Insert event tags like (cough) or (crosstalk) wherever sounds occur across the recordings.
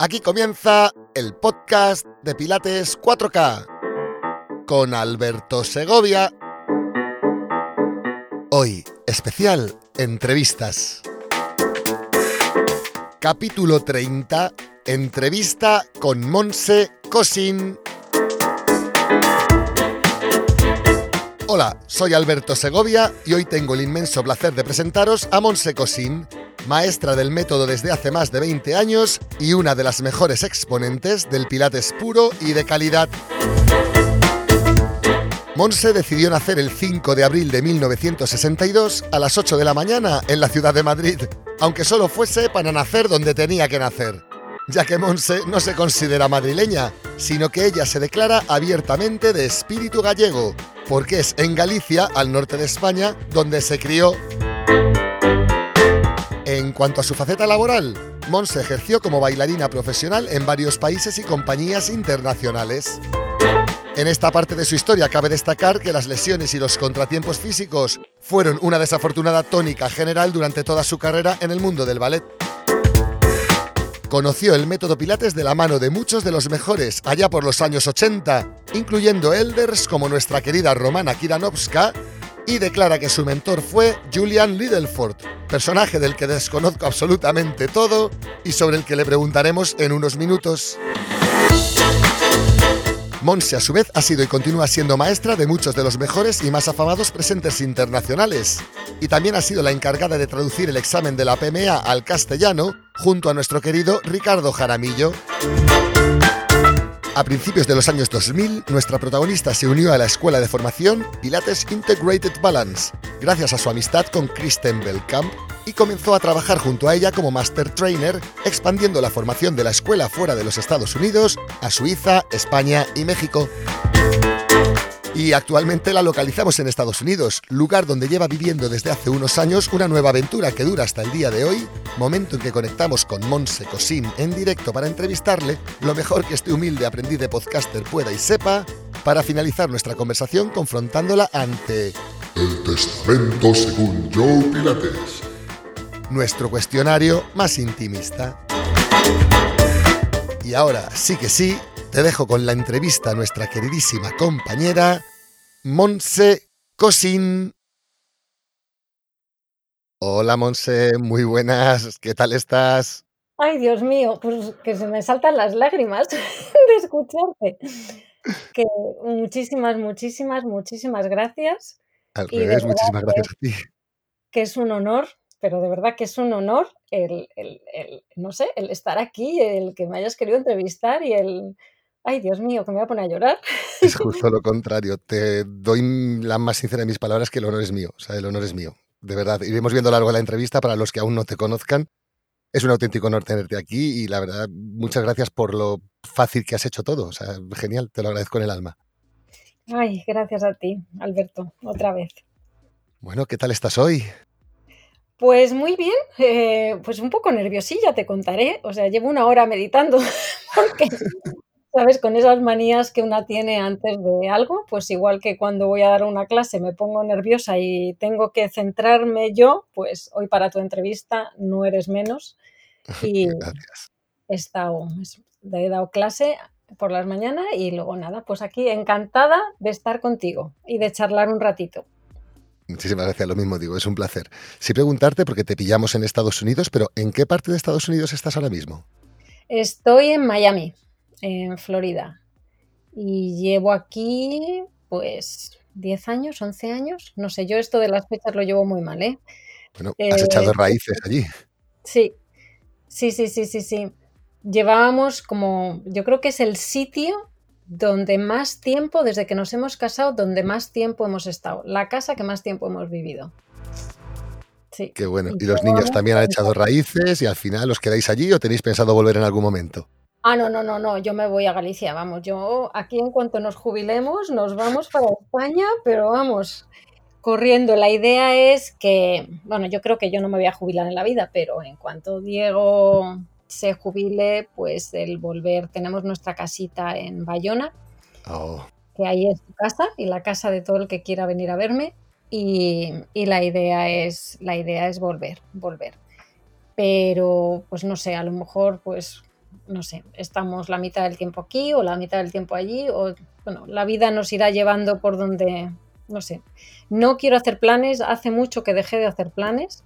Aquí comienza el podcast de Pilates 4K con Alberto Segovia. Hoy, especial, entrevistas. Capítulo 30, entrevista con Monse Cosin. Hola, soy Alberto Segovia y hoy tengo el inmenso placer de presentaros a Monse Cosin, maestra del método desde hace más de 20 años y una de las mejores exponentes del Pilates puro y de calidad. Monse decidió nacer el 5 de abril de 1962 a las 8 de la mañana en la ciudad de Madrid, aunque solo fuese para nacer donde tenía que nacer, ya que Monse no se considera madrileña, sino que ella se declara abiertamente de espíritu gallego, porque es en Galicia, al norte de España, donde se crió. En cuanto a su faceta laboral, Monse ejerció como bailarina profesional en varios países y compañías internacionales. En esta parte de su historia cabe destacar que las lesiones y los contratiempos físicos fueron una desafortunada tónica general durante toda su carrera en el mundo del ballet. Conoció el método Pilates de la mano de muchos de los mejores allá por los años 80, incluyendo elders como nuestra querida Romana Kiranovska, y declara que su mentor fue Julian Lidleford, personaje del que desconozco absolutamente todo y sobre el que le preguntaremos en unos minutos. Monse, a su vez, ha sido y continúa siendo maestra de muchos de los mejores y más afamados presentes internacionales. Y también ha sido la encargada de traducir el examen de la PMA al castellano junto a nuestro querido Ricardo Jaramillo. A principios de los años 2000, nuestra protagonista se unió a la escuela de formación Pilates Integrated Balance, gracias a su amistad con Kristen Belkamp, y comenzó a trabajar junto a ella como Master Trainer, expandiendo la formación de la escuela fuera de los Estados Unidos a Suiza, España y México y actualmente la localizamos en Estados Unidos, lugar donde lleva viviendo desde hace unos años una nueva aventura que dura hasta el día de hoy, momento en que conectamos con Monse Cosín en directo para entrevistarle, lo mejor que este humilde aprendiz de podcaster pueda y sepa, para finalizar nuestra conversación confrontándola ante El testamento según Joe Pilates. Nuestro cuestionario más intimista. Y ahora sí que sí, te dejo con la entrevista a nuestra queridísima compañera Monse Cosin. Hola Monse, muy buenas, ¿qué tal estás? Ay, Dios mío, pues que se me saltan las lágrimas (laughs) de escucharte. Que muchísimas, muchísimas, muchísimas gracias. Al revés, muchísimas gracias a ti. Que es un honor, pero de verdad que es un honor el, el, el, no sé, el estar aquí, el que me hayas querido entrevistar y el, ay Dios mío, que me voy a poner a llorar. (laughs) Es justo lo contrario. Te doy la más sincera de mis palabras que el honor es mío. O sea, el honor es mío. De verdad. Iremos viendo a lo largo de la entrevista para los que aún no te conozcan. Es un auténtico honor tenerte aquí y la verdad, muchas gracias por lo fácil que has hecho todo. O sea, genial, te lo agradezco en el alma. Ay, gracias a ti, Alberto, otra vez. Bueno, ¿qué tal estás hoy? Pues muy bien, eh, pues un poco nerviosilla, te contaré. O sea, llevo una hora meditando (laughs) porque ¿sabes? Con esas manías que una tiene antes de algo, pues igual que cuando voy a dar una clase me pongo nerviosa y tengo que centrarme yo, pues hoy para tu entrevista no eres menos. (laughs) Y he, estado, he dado clase por las mañanas y luego nada, pues aquí encantada de estar contigo y de charlar un ratito. Muchísimas gracias, lo mismo digo, es un placer. Sí preguntarte, porque te pillamos en Estados Unidos, pero ¿en qué parte de Estados Unidos estás ahora mismo? Estoy en Miami en Florida. Y llevo aquí, pues, 10 años, 11 años. No sé, yo esto de las fechas lo llevo muy mal, ¿eh? Bueno, has echado raíces allí. Sí, sí, sí, sí, sí, sí. Llevábamos como, yo creo que es el sitio donde más tiempo, desde que nos hemos casado, donde más tiempo hemos estado. La casa que más tiempo hemos vivido. Sí. Qué bueno. ¿Y los niños también han echado raíces y al final os quedáis allí o tenéis pensado volver en algún momento? Ah, no, no, no, no, yo me voy a Galicia, vamos, yo aquí en cuanto nos jubilemos nos vamos para España, pero vamos, corriendo. La idea es que, bueno, yo creo que yo no me voy a jubilar en la vida, pero en cuanto Diego se jubile, pues el volver, tenemos nuestra casita en Bayona, oh. que ahí es su casa y la casa de todo el que quiera venir a verme. Y, y la idea es, la idea es volver, volver. Pero, pues no sé, a lo mejor, pues no sé, estamos la mitad del tiempo aquí o la mitad del tiempo allí, o bueno, la vida nos irá llevando por donde, no sé. No quiero hacer planes, hace mucho que dejé de hacer planes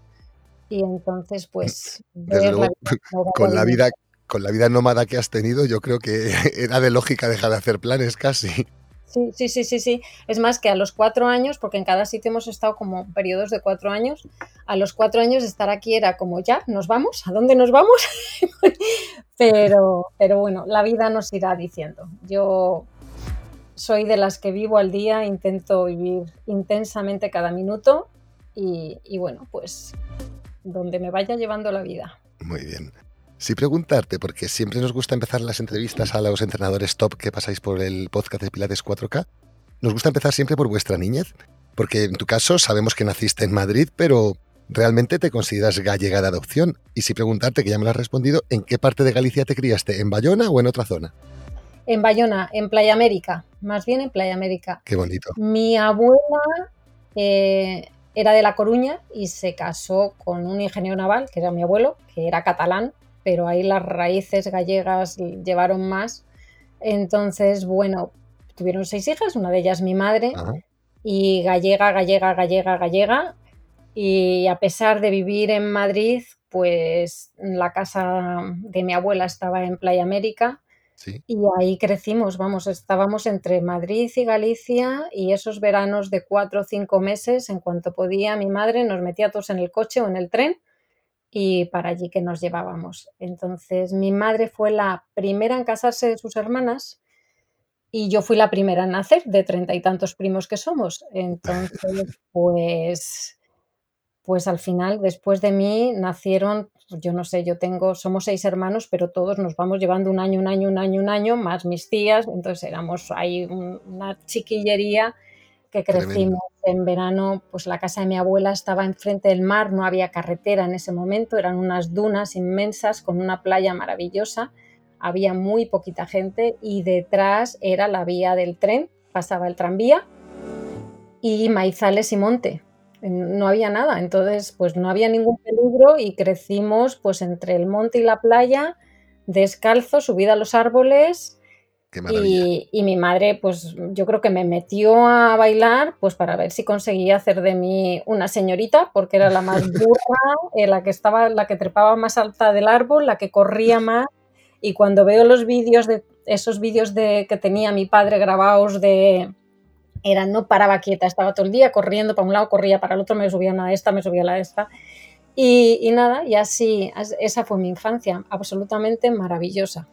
y entonces pues... (laughs) con la vida con la vida nómada que has tenido, yo creo que (laughs) era de lógica dejar de hacer planes casi. Sí, sí, sí, sí, sí. Es más que a los cuatro años, porque en cada sitio hemos estado como periodos de cuatro años, a los cuatro años estar aquí era como ya, nos vamos, ¿a dónde nos vamos? (laughs) pero, pero bueno, la vida nos irá diciendo. Yo soy de las que vivo al día, intento vivir intensamente cada minuto y, y bueno, pues donde me vaya llevando la vida. Muy bien. Sí preguntarte, porque siempre nos gusta empezar las entrevistas a los entrenadores top que pasáis por el podcast de Pilates 4K. Nos gusta empezar siempre por vuestra niñez, porque en tu caso sabemos que naciste en Madrid, pero realmente te consideras gallega de adopción. Y si preguntarte, que ya me lo has respondido, ¿en qué parte de Galicia te criaste? ¿En Bayona o en otra zona? En Bayona, en Playa América, más bien en Playa América. Qué bonito. Mi abuela eh, era de La Coruña y se casó con un ingeniero naval, que era mi abuelo, que era catalán, pero ahí las raíces gallegas llevaron más. Entonces, bueno, tuvieron seis hijas, una de ellas mi madre, y gallega, gallega, gallega, gallega. Y a pesar de vivir en Madrid, pues la casa de mi abuela estaba en Playa América. Y ahí crecimos, vamos, estábamos entre Madrid y Galicia y esos veranos de cuatro o cinco meses, en cuanto podía, mi madre nos metía todos en el coche o en el tren y para allí que nos llevábamos. Entonces, mi madre fue la primera en casarse de sus hermanas y yo fui la primera en nacer de treinta y tantos primos que somos. Entonces, (laughs) pues, pues al final, después de mí, nacieron, yo no sé, yo tengo, somos seis hermanos, pero todos nos vamos llevando un año, un año, un año, un año, más mis tías, entonces éramos ahí una chiquillería que crecimos en verano, pues la casa de mi abuela estaba enfrente del mar, no había carretera en ese momento, eran unas dunas inmensas con una playa maravillosa, había muy poquita gente y detrás era la vía del tren, pasaba el tranvía y maizales y monte. No había nada, entonces pues no había ningún peligro y crecimos pues entre el monte y la playa, descalzo, subida a los árboles, y, mi madre, pues yo creo que me metió a bailar, pues para ver si conseguía hacer de mí una señorita, porque era la más (laughs) burra, eh, la que estaba, la que trepaba más alta del árbol, la que corría más. Y cuando veo los vídeos de esos vídeos de que tenía mi padre grabados de era no paraba quieta, estaba todo el día corriendo para un lado, corría para el otro, me subía a la esta, me subía a la esta. Y, y nada, y así, esa fue mi infancia, absolutamente maravillosa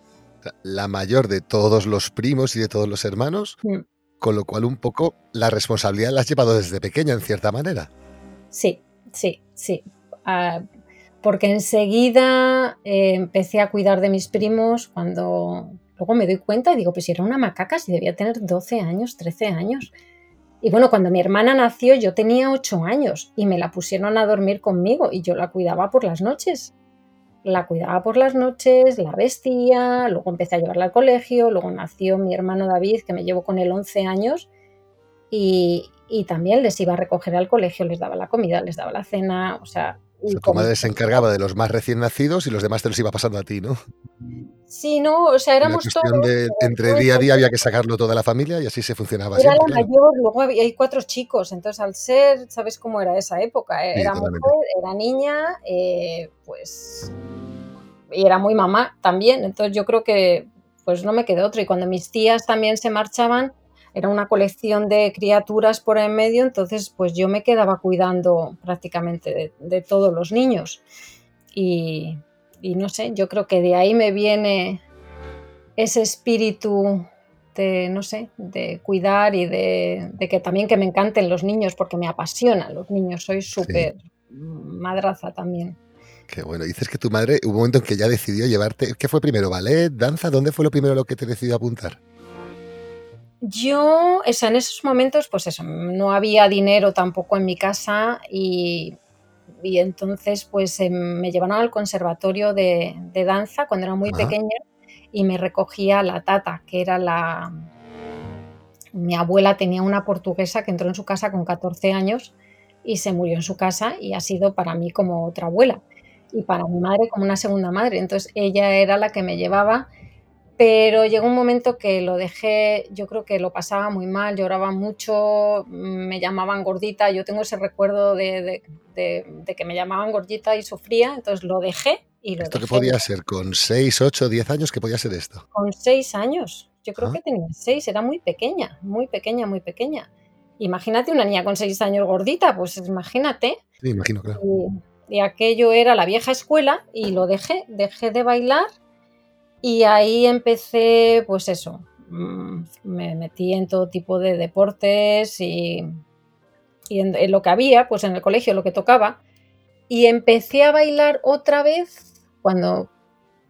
la mayor de todos los primos y de todos los hermanos, mm. con lo cual un poco la responsabilidad la has llevado desde pequeña, en cierta manera. Sí, sí, sí. Ah, porque enseguida eh, empecé a cuidar de mis primos cuando luego me doy cuenta y digo, pues si era una macaca, si debía tener 12 años, 13 años. Y bueno, cuando mi hermana nació yo tenía 8 años y me la pusieron a dormir conmigo y yo la cuidaba por las noches la cuidaba por las noches, la vestía, luego empecé a llevarla al colegio, luego nació mi hermano David, que me llevó con él 11 años, y, también les iba a recoger al colegio, les daba la comida, les daba la cena, o sea... Y tu madre se encargaba de los más recién nacidos y los demás te los iba pasando a ti, ¿no? Sí, no, o sea, éramos todos... De, entre día a día había que sacarlo toda la familia y así se funcionaba. Era la mayor, luego había, hay cuatro chicos, entonces al ser, ¿sabes cómo era esa época? Era mujer, era niña, eh, pues... Y era muy mamá también, entonces yo creo que pues no me quedó otro. Y cuando mis tías también se marchaban, era una colección de criaturas por en medio, entonces pues yo me quedaba cuidando prácticamente de, de todos los niños. Y, y no sé, yo creo que de ahí me viene ese espíritu de, no sé, de cuidar y de, que también que me encanten los niños, porque me apasionan los niños, soy súper madraza también. Qué bueno, dices que tu madre, hubo un momento en que ya decidió llevarte, ¿qué fue primero? ¿Ballet? ¿Danza? ¿Dónde fue lo primero lo que te decidió apuntar? Yo, o en esos momentos, pues eso, no había dinero tampoco en mi casa y y entonces pues em, me llevaron al conservatorio de, danza cuando era muy pequeña y me recogía la tata, que era la... Mi abuela tenía una portuguesa que entró en su casa con 14 años y se murió en su casa y ha sido para mí como otra abuela. y para mi madre como una segunda madre. Entonces ella era la que me llevaba, pero llegó un momento que lo dejé, yo creo que lo pasaba muy mal, lloraba mucho, me llamaban gordita, yo tengo ese recuerdo de, que me llamaban gordita y sufría, entonces lo dejé y lo ¿Esto qué podía ser? ¿Con 6, 8, 10 años? ¿Qué podía ser esto? Con 6 años, yo creo ah. que tenía 6, era muy pequeña, muy pequeña, muy pequeña. Imagínate una niña con 6 años gordita, pues imagínate. Sí, imagino, claro y aquello era la vieja escuela y lo dejé, dejé de bailar y ahí empecé, pues eso, mm, me metí en todo tipo de deportes y, en, lo que había, pues en el colegio, lo que tocaba, y empecé a bailar otra vez cuando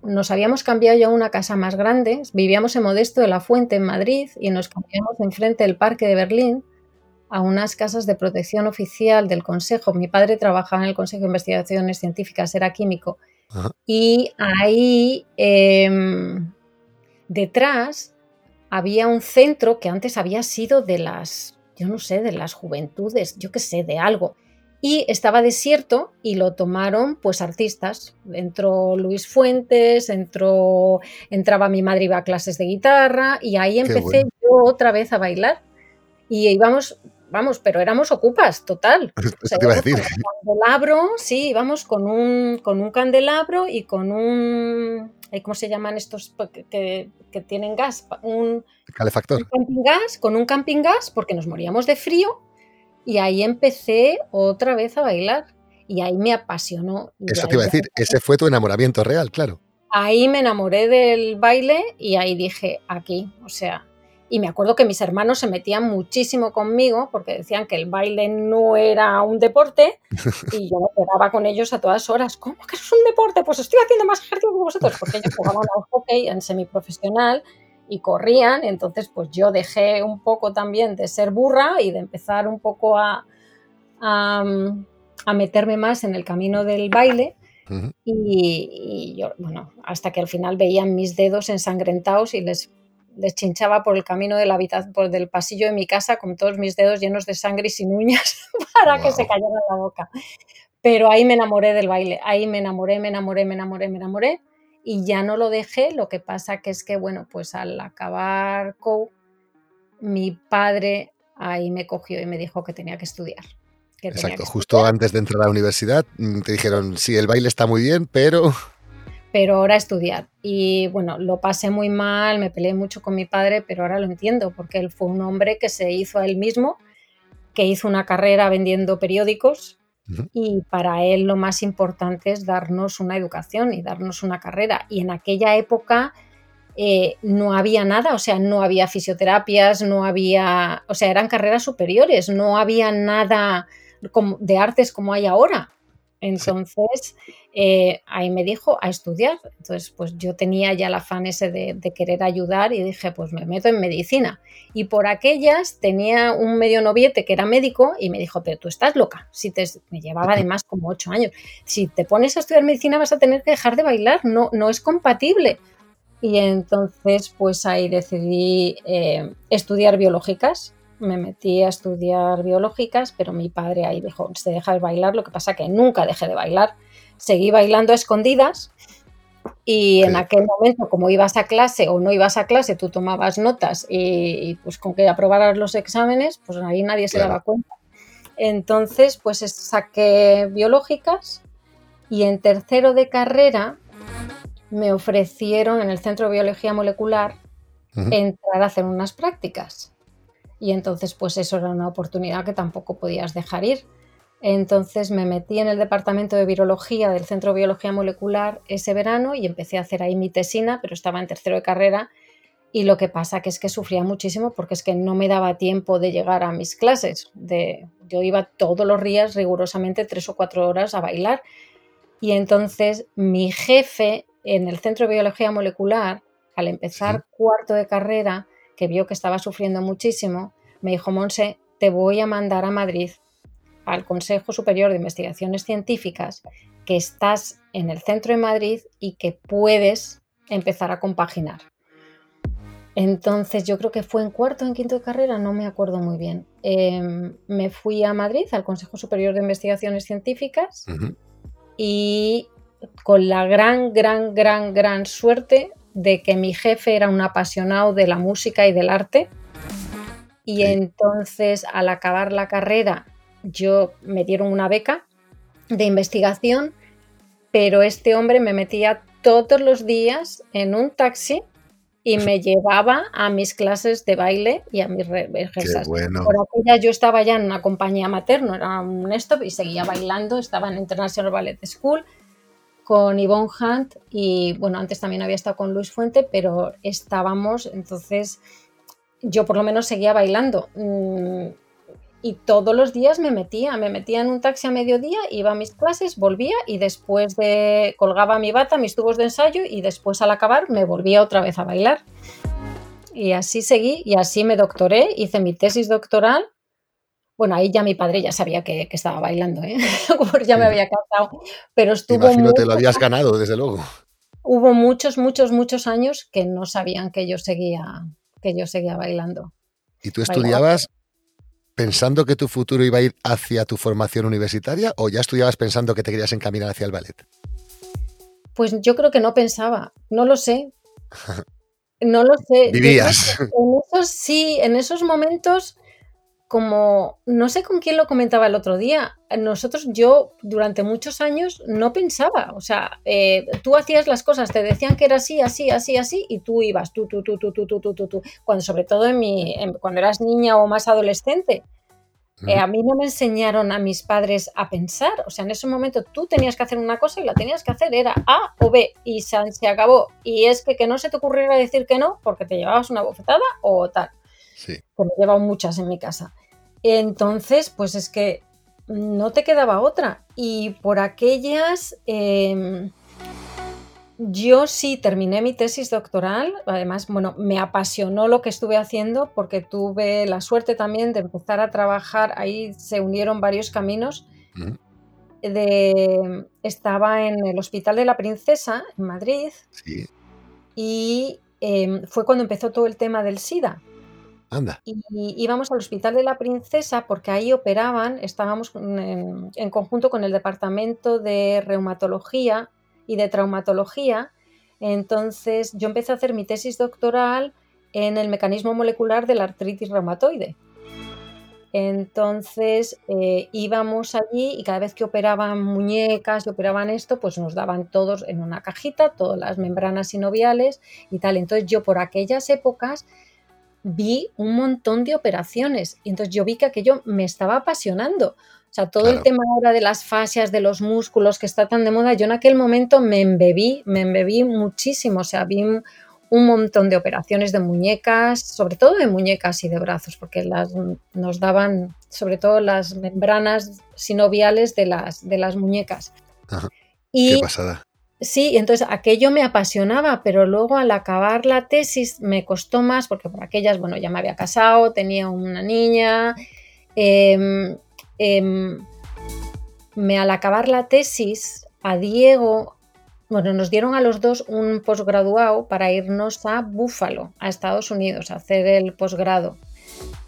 nos habíamos cambiado ya a una casa más grande, vivíamos en Modesto de la Fuente, en Madrid, y nos cambiamos enfrente del Parque de Berlín, a unas casas de protección oficial del Consejo. Mi padre trabajaba en el Consejo de Investigaciones Científicas, era químico. Y ahí em, detrás había un centro que antes había sido de las, yo no sé, de las juventudes, yo qué sé, de algo. Y estaba desierto y lo tomaron pues artistas. Entró Luis Fuentes, entró, entraba mi madre, iba a clases de guitarra y ahí empecé yo otra vez a bailar. Y íbamos vamos, pero éramos ocupas, total. Eso te iba a decir. candelabro, sí, íbamos con un, con un candelabro y con un, ¿cómo se llaman estos que, tienen gas? Un calefactor. camping gas, con un camping gas, porque nos moríamos de frío. Y ahí empecé otra vez a bailar. Y ahí me apasionó. Eso te iba a decir, ese fue tu enamoramiento real, claro. Ahí me enamoré del baile y ahí dije, aquí, o sea, y me acuerdo que mis hermanos se metían muchísimo conmigo porque decían que el baile no era un deporte (laughs) y yo me quedaba con ellos a todas horas. ¿Cómo que es un deporte? Pues estoy haciendo más ejercicio que vosotros porque ellos jugaban al hockey en semiprofesional y corrían. Entonces, pues yo dejé un poco también de ser burra y de empezar un poco a, a, meterme más en el camino del baile. y, y, yo, bueno, hasta que al final veían mis dedos ensangrentados y les les chinchaba por el camino de la por del pasillo de mi casa con todos mis dedos llenos de sangre y sin uñas (laughs) para que se cayeran la boca. Pero ahí me enamoré del baile, ahí me enamoré, me enamoré, me enamoré, me enamoré y ya no lo dejé. Lo que pasa que es que, bueno, pues al acabar COU, mi padre ahí me cogió y me dijo que tenía que estudiar. Exacto, justo antes de entrar a la universidad mm, te dijeron, sí, el baile está muy bien, pero pero ahora estudiar. Y bueno, lo pasé muy mal, me peleé mucho con mi padre, pero ahora lo entiendo, porque él fue un hombre que se hizo a él mismo, que hizo una carrera vendiendo periódicos y para él lo más importante es darnos una educación y darnos una carrera. Y en aquella época eh, no había nada, o sea, no había fisioterapias, no había, o sea, eran carreras superiores, no había nada de artes como hay ahora. Entonces, eh, ahí me dijo a estudiar. Entonces, pues yo tenía ya el afán ese de, querer ayudar y dije, pues me meto en medicina. Y por aquellas tenía un medio noviete que era médico y me dijo, pero tú estás loca. Si te, me llevaba además como ocho años. Si te pones a estudiar medicina vas a tener que dejar de bailar, no, no es compatible. Y entonces, pues ahí decidí eh, estudiar biológicas me metí a estudiar biológicas, pero mi padre ahí dijo, se deja de bailar, lo que pasa que nunca dejé de bailar, seguí bailando a escondidas y en aquel momento, como ibas a clase o no ibas a clase, tú tomabas notas y, pues con que aprobaras los exámenes, pues ahí nadie se daba cuenta. Entonces, pues saqué biológicas y en tercero de carrera me ofrecieron en el Centro de Biología Molecular entrar a hacer unas prácticas y entonces pues eso era una oportunidad que tampoco podías dejar ir. Entonces me metí en el departamento de virología del Centro de Biología Molecular ese verano y empecé a hacer ahí mi tesina, pero estaba en tercero de carrera. Y lo que pasa que es que sufría muchísimo porque es que no me daba tiempo de llegar a mis clases. De, yo iba todos los días rigurosamente tres o cuatro horas a bailar. Y entonces mi jefe en el Centro de Biología Molecular, al empezar cuarto de carrera, que vio que estaba sufriendo muchísimo, me dijo, Monse, te voy a mandar a Madrid al Consejo Superior de Investigaciones Científicas, que estás en el centro de Madrid y que puedes empezar a compaginar. Entonces yo creo que fue en cuarto o en quinto de carrera, no me acuerdo muy bien. Em, me fui a Madrid, al Consejo Superior de Investigaciones Científicas, y con la gran, gran, gran, gran suerte de que mi jefe era un apasionado de la música y del arte. Y entonces, al acabar la carrera, yo me dieron una beca de investigación, pero este hombre me metía todos los días en un taxi y me (laughs) llevaba a mis clases de baile y a mis rehearsals. Bueno. Por aquella yo estaba ya en una compañía materna, era un stop y seguía bailando, estaba en International Ballet School con Yvonne Hunt y bueno, antes también había estado con Luis Fuente, pero estábamos, entonces yo por lo menos seguía bailando. Y todos los días me metía, me metía en un taxi a mediodía, iba a mis clases, volvía y después de colgaba mi bata, mis tubos de ensayo y después al acabar me volvía otra vez a bailar. Y así seguí y así me doctoré, hice mi tesis doctoral. Bueno, ahí ya mi padre ya sabía que, estaba bailando, ¿eh? (laughs) ya me había casado, pero estuvo... Imagino te lo habías ganado, desde luego. Hubo muchos, muchos, muchos años que no sabían que yo seguía, que yo seguía bailando. ¿Y tú estudiabas pensando que tu futuro iba a ir hacia tu formación universitaria o ya estudiabas pensando que te querías encaminar hacia el ballet? Pues yo creo que no pensaba, no lo sé. (laughs) No lo sé. Vivías. En esos, sí, en esos momentos, como no sé con quién lo comentaba el otro día, nosotros, yo durante muchos años no pensaba, o sea, eh, tú hacías las cosas, te decían que era así, así, así, así, y tú ibas, tú, tú, tú, tú, tú, tú, tú, tú, tú. cuando sobre todo en mi, cuando eras niña o más adolescente. Eh, a mí no me enseñaron a mis padres a pensar, o sea, en ese momento tú tenías que hacer una cosa y la tenías que hacer, era A o B, y se, acabó. Y es que, que no se te ocurriera decir que no porque te llevabas una bofetada o tal. Sí. Que me he llevado muchas en mi casa. Entonces, pues es que no te quedaba otra. Y por aquellas, em, yo sí terminé mi tesis doctoral, además, bueno, me apasionó lo que estuve haciendo porque tuve la suerte también de empezar a trabajar, ahí se unieron varios caminos. De, estaba en el Hospital de la Princesa, en Madrid, y em, fue cuando empezó todo el tema del SIDA. Anda. Y íbamos al Hospital de la Princesa porque ahí operaban, estábamos en, conjunto con el Departamento de Reumatología y de Traumatología. Entonces yo empecé a hacer mi tesis doctoral en el mecanismo molecular de la artritis reumatoide. Entonces eh, íbamos allí y cada vez que operaban muñecas y operaban esto, pues nos daban todos en una cajita, todas las membranas sinoviales y tal. Entonces yo por aquellas épocas vi un montón de operaciones y entonces yo vi que aquello me estaba apasionando. O sea, todo el tema ahora de las fascias, de los músculos que está tan de moda, yo en aquel momento me embebí, me embebí muchísimo, o sea, vi un montón de operaciones de muñecas, sobre todo de muñecas y de brazos, porque las, nos daban sobre todo las membranas sinoviales de las, de las muñecas. Y, Qué pasada. Sí, entonces aquello me apasionaba, pero luego al acabar la tesis me costó más porque por aquellas, bueno, ya me había casado, tenía una niña. Em, em, me, al acabar la tesis, a Diego, bueno, nos dieron a los dos un posgraduado para irnos a Búfalo, a Estados Unidos, a hacer el posgrado.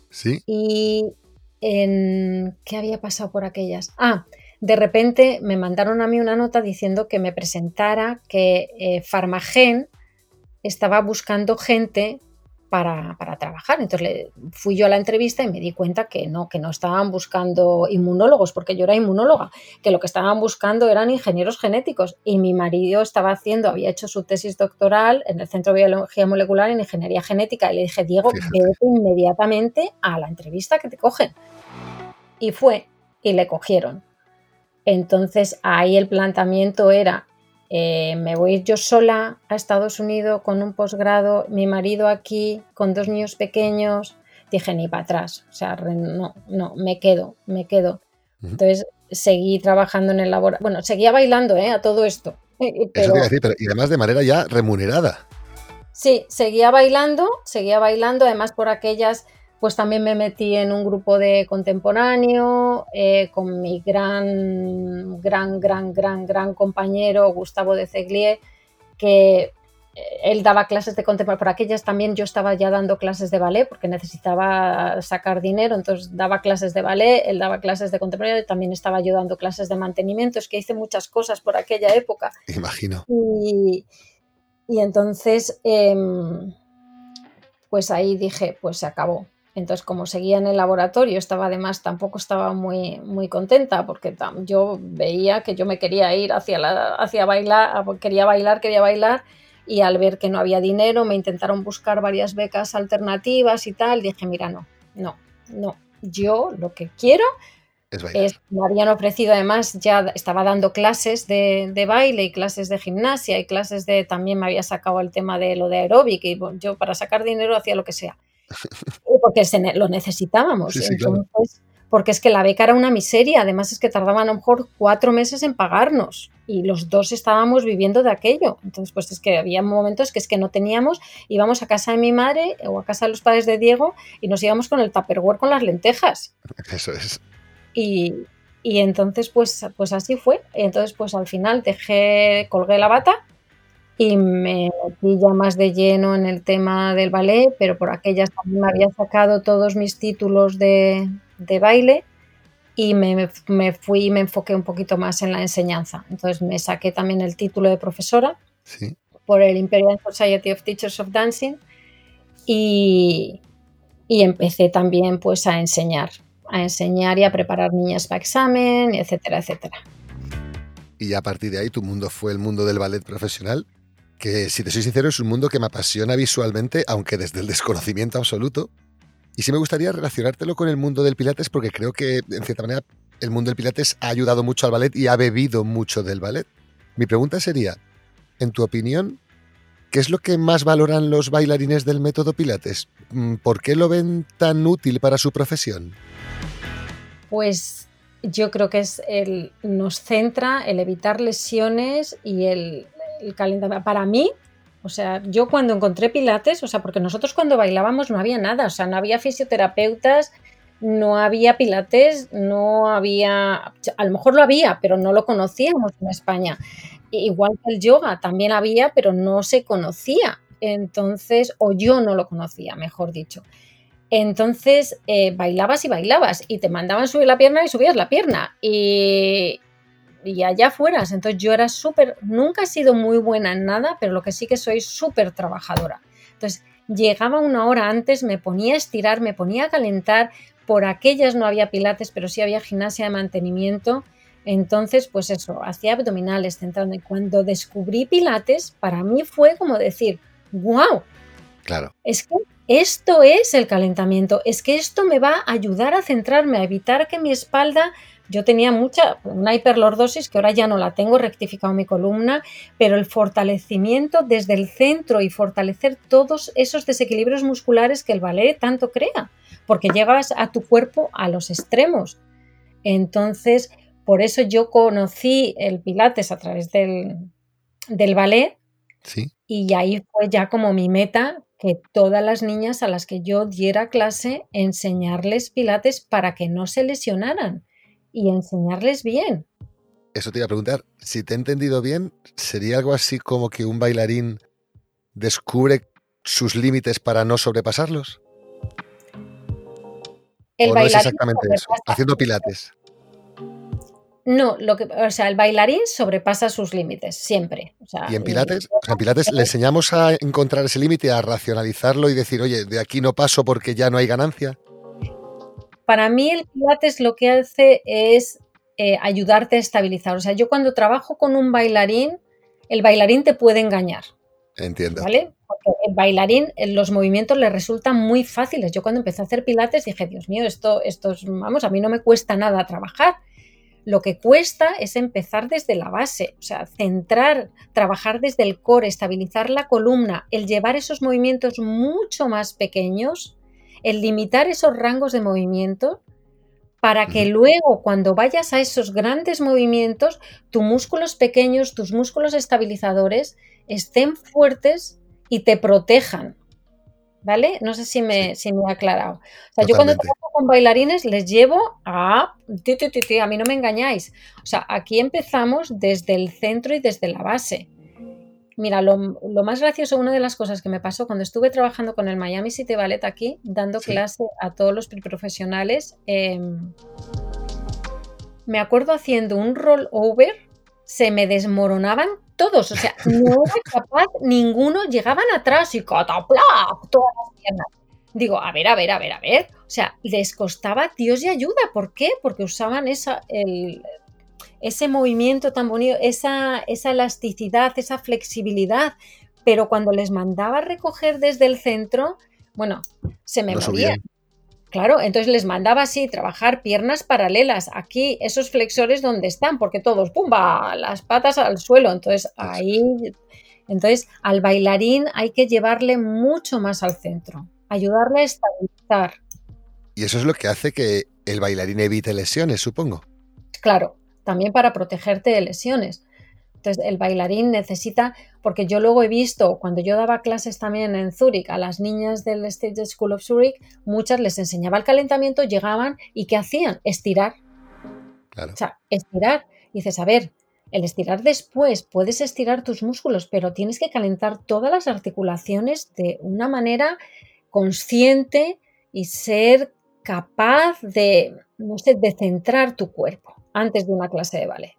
Sí. Y en, ¿qué había pasado por aquellas? Ah, de repente me mandaron a mí una nota diciendo que me presentara que eh, Farmagen estaba buscando gente para, trabajar. Entonces fui yo a la entrevista y me di cuenta que no, que no estaban buscando inmunólogos, porque yo era inmunóloga, que lo que estaban buscando eran ingenieros genéticos. Y mi marido estaba haciendo, había hecho su tesis doctoral en el Centro de Biología Molecular en Ingeniería Genética. Y le dije, Diego, vete inmediatamente a la entrevista que te cogen. Y fue, y le cogieron. Entonces ahí el planteamiento era, eh, me voy yo sola a Estados Unidos con un posgrado, mi marido aquí con dos niños pequeños, dije ni para atrás, o sea, no, no, me quedo, me quedo. Entonces seguí trabajando en el laboratorio, bueno, seguía bailando ¿eh? a todo esto. (laughs) Eso te iba a decir, pero y además de manera ya remunerada. Sí, seguía bailando, seguía bailando, además por aquellas pues también me metí en un grupo de contemporáneo eh, con mi gran, gran, gran, gran, gran compañero Gustavo de Ceglier, que él daba clases de contemporáneo, por aquellas también yo estaba ya dando clases de ballet porque necesitaba sacar dinero, entonces daba clases de ballet, él daba clases de contemporáneo, también estaba yo dando clases de mantenimiento, es que hice muchas cosas por aquella época. Imagino. Y, y entonces, em, pues ahí dije, pues se acabó. Entonces, como seguía en el laboratorio, estaba además, tampoco estaba muy, muy contenta porque yo veía que yo me quería ir hacia, la, hacia bailar, quería bailar, quería bailar y al ver que no había dinero me intentaron buscar varias becas alternativas y tal, dije, mira, no, no, no, yo lo que quiero es, me habían ofrecido además, ya estaba dando clases de, de, baile y clases de gimnasia y clases de, también me había sacado el tema de lo de aeróbic y yo para sacar dinero hacía lo que sea, porque lo necesitábamos. entonces, porque es que la beca era una miseria, además es que tardaban a lo mejor cuatro meses en pagarnos y los dos estábamos viviendo de aquello. Entonces, pues es que había momentos que es que no teníamos, íbamos a casa de mi madre o a casa de los padres de Diego y nos íbamos con el tupperware con las lentejas. Eso es. Y, y entonces, pues, pues así fue. Entonces, pues al final dejé, colgué la bata y me metí ya más de lleno en el tema del ballet, pero por aquellas también me había sacado todos mis títulos de, de baile y me, me, fui y me enfoqué un poquito más en la enseñanza. Entonces me saqué también el título de profesora por el Imperial Society of Teachers of Dancing y, y, empecé también pues a enseñar, a enseñar y a preparar niñas para examen, etcétera, etcétera. Y a partir de ahí tu mundo fue el mundo del ballet profesional, que si te soy sincero es un mundo que me apasiona visualmente, aunque desde el desconocimiento absoluto. Y sí me gustaría relacionártelo con el mundo del Pilates porque creo que, en cierta manera, el mundo del Pilates ha ayudado mucho al ballet y ha bebido mucho del ballet. Mi pregunta sería, en tu opinión, ¿qué es lo que más valoran los bailarines del método Pilates? Mm, ¿Por qué lo ven tan útil para su profesión? Pues yo creo que es el nos centra el evitar lesiones y el, el. Para mí, o sea, yo cuando encontré Pilates, o sea, porque nosotros cuando bailábamos no había nada, o sea, no había fisioterapeutas, no había Pilates, no había, a lo mejor lo había, pero no lo conocíamos en España. Igual que el yoga, también había, pero no se conocía. Entonces, o yo no lo conocía, mejor dicho. Entonces, eh, bailabas y bailabas y te mandaban subir la pierna y subías la pierna. Y, y allá fueras. Entonces yo era súper, nunca he sido muy buena en nada, pero lo que sí que soy súper trabajadora. Entonces llegaba una hora antes, me ponía a estirar, me ponía a calentar. Por aquellas no había pilates, pero sí había gimnasia de mantenimiento. Entonces, pues eso, hacía abdominales, centrando. Y cuando descubrí pilates, para mí fue como decir, wow. Claro. Es que esto es el calentamiento, es que esto me va a ayudar a centrarme, a evitar que mi espalda yo tenía mucha, una hiperlordosis que ahora ya no la tengo, rectificado mi columna, pero el fortalecimiento desde el centro y fortalecer todos esos desequilibrios musculares que el ballet tanto crea, porque llegas a tu cuerpo a los extremos. Entonces, por eso yo conocí el Pilates a través del, del ballet. Sí. Y ahí fue ya como mi meta que todas las niñas a las que yo diera clase enseñarles pilates para que no se lesionaran y enseñarles bien. Eso te iba a preguntar, si te he entendido bien, ¿sería algo así como que un bailarín descubre sus límites para no sobrepasarlos? El ¿O no es exactamente eso? Haciendo pilates. No, lo que, o sea, el bailarín sobrepasa sus límites, siempre. y en Pilates, en Pilates le enseñamos a encontrar ese límite, a racionalizarlo y decir, oye, de aquí no paso porque ya no hay ganancia para mí el Pilates lo que hace es eh, ayudarte a estabilizar. O sea, yo cuando trabajo con un bailarín, el bailarín te puede engañar. Entiendo. ¿Vale? Porque el bailarín, los movimientos le resultan muy fáciles. Yo cuando empecé a hacer pilates dije, Dios mío, esto, esto es, vamos, a mí no me cuesta nada trabajar. Lo que cuesta es empezar desde la base, o sea, centrar, trabajar desde el core, estabilizar la columna, el llevar esos movimientos mucho más pequeños el limitar esos rangos de movimiento para que luego cuando vayas a esos grandes movimientos, tus músculos pequeños, tus músculos estabilizadores estén fuertes y te protejan. ¿Vale? No sé si me, si me he aclarado. O sea, yo cuando trabajo con bailarines les llevo a... a mí no me engañáis. O sea, aquí empezamos desde el centro y desde la base. Mira, lo, más gracioso, una de las cosas que me pasó cuando estuve trabajando con el Miami City Ballet aquí, dando clase a todos los profesionales, em, me acuerdo haciendo un rollover, se me desmoronaban todos, o sea, no (laughs) era capaz, ninguno, llegaban atrás y catapla, todas las piernas. Digo, a ver, a ver, a ver, a ver. O sea, les costaba Dios y ayuda. ¿Por qué? Porque usaban esa, el, ese movimiento tan bonito, esa, esa elasticidad, esa flexibilidad. Pero cuando les mandaba a recoger desde el centro, bueno, se me moría. Claro, entonces les mandaba así trabajar piernas paralelas. Aquí esos flexores donde están, porque todos, ¡pumba! Las patas al suelo. Entonces ahí, entonces al bailarín hay que llevarle mucho más al centro, ayudarle a estabilizar. Y eso es lo que hace que el bailarín evite lesiones, supongo. Claro, también para protegerte de lesiones. Entonces, el bailarín necesita, porque yo luego he visto, cuando yo daba clases también en Zúrich a las niñas del State School of Zurich, muchas les enseñaba el calentamiento, llegaban y ¿qué hacían? Estirar. O sea, estirar. Y dices, a ver, el estirar después, puedes estirar tus músculos, pero tienes que calentar todas las articulaciones de una manera consciente y ser capaz de, no sé, de centrar tu cuerpo antes de una clase de ballet.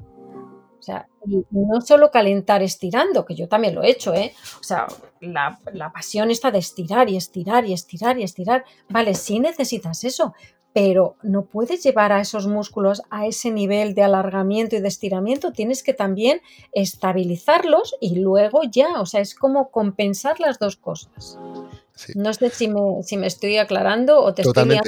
O sea, y no solo calentar estirando, que yo también lo he hecho, ¿eh? O sea, la, la, pasión está de estirar y estirar y estirar y estirar. Vale, sí necesitas eso, pero no puedes llevar a esos músculos a ese nivel de alargamiento y de estiramiento. Tienes que también estabilizarlos y luego ya, o sea, es como compensar las dos cosas. No sé si me, si me, estoy aclarando o te estoy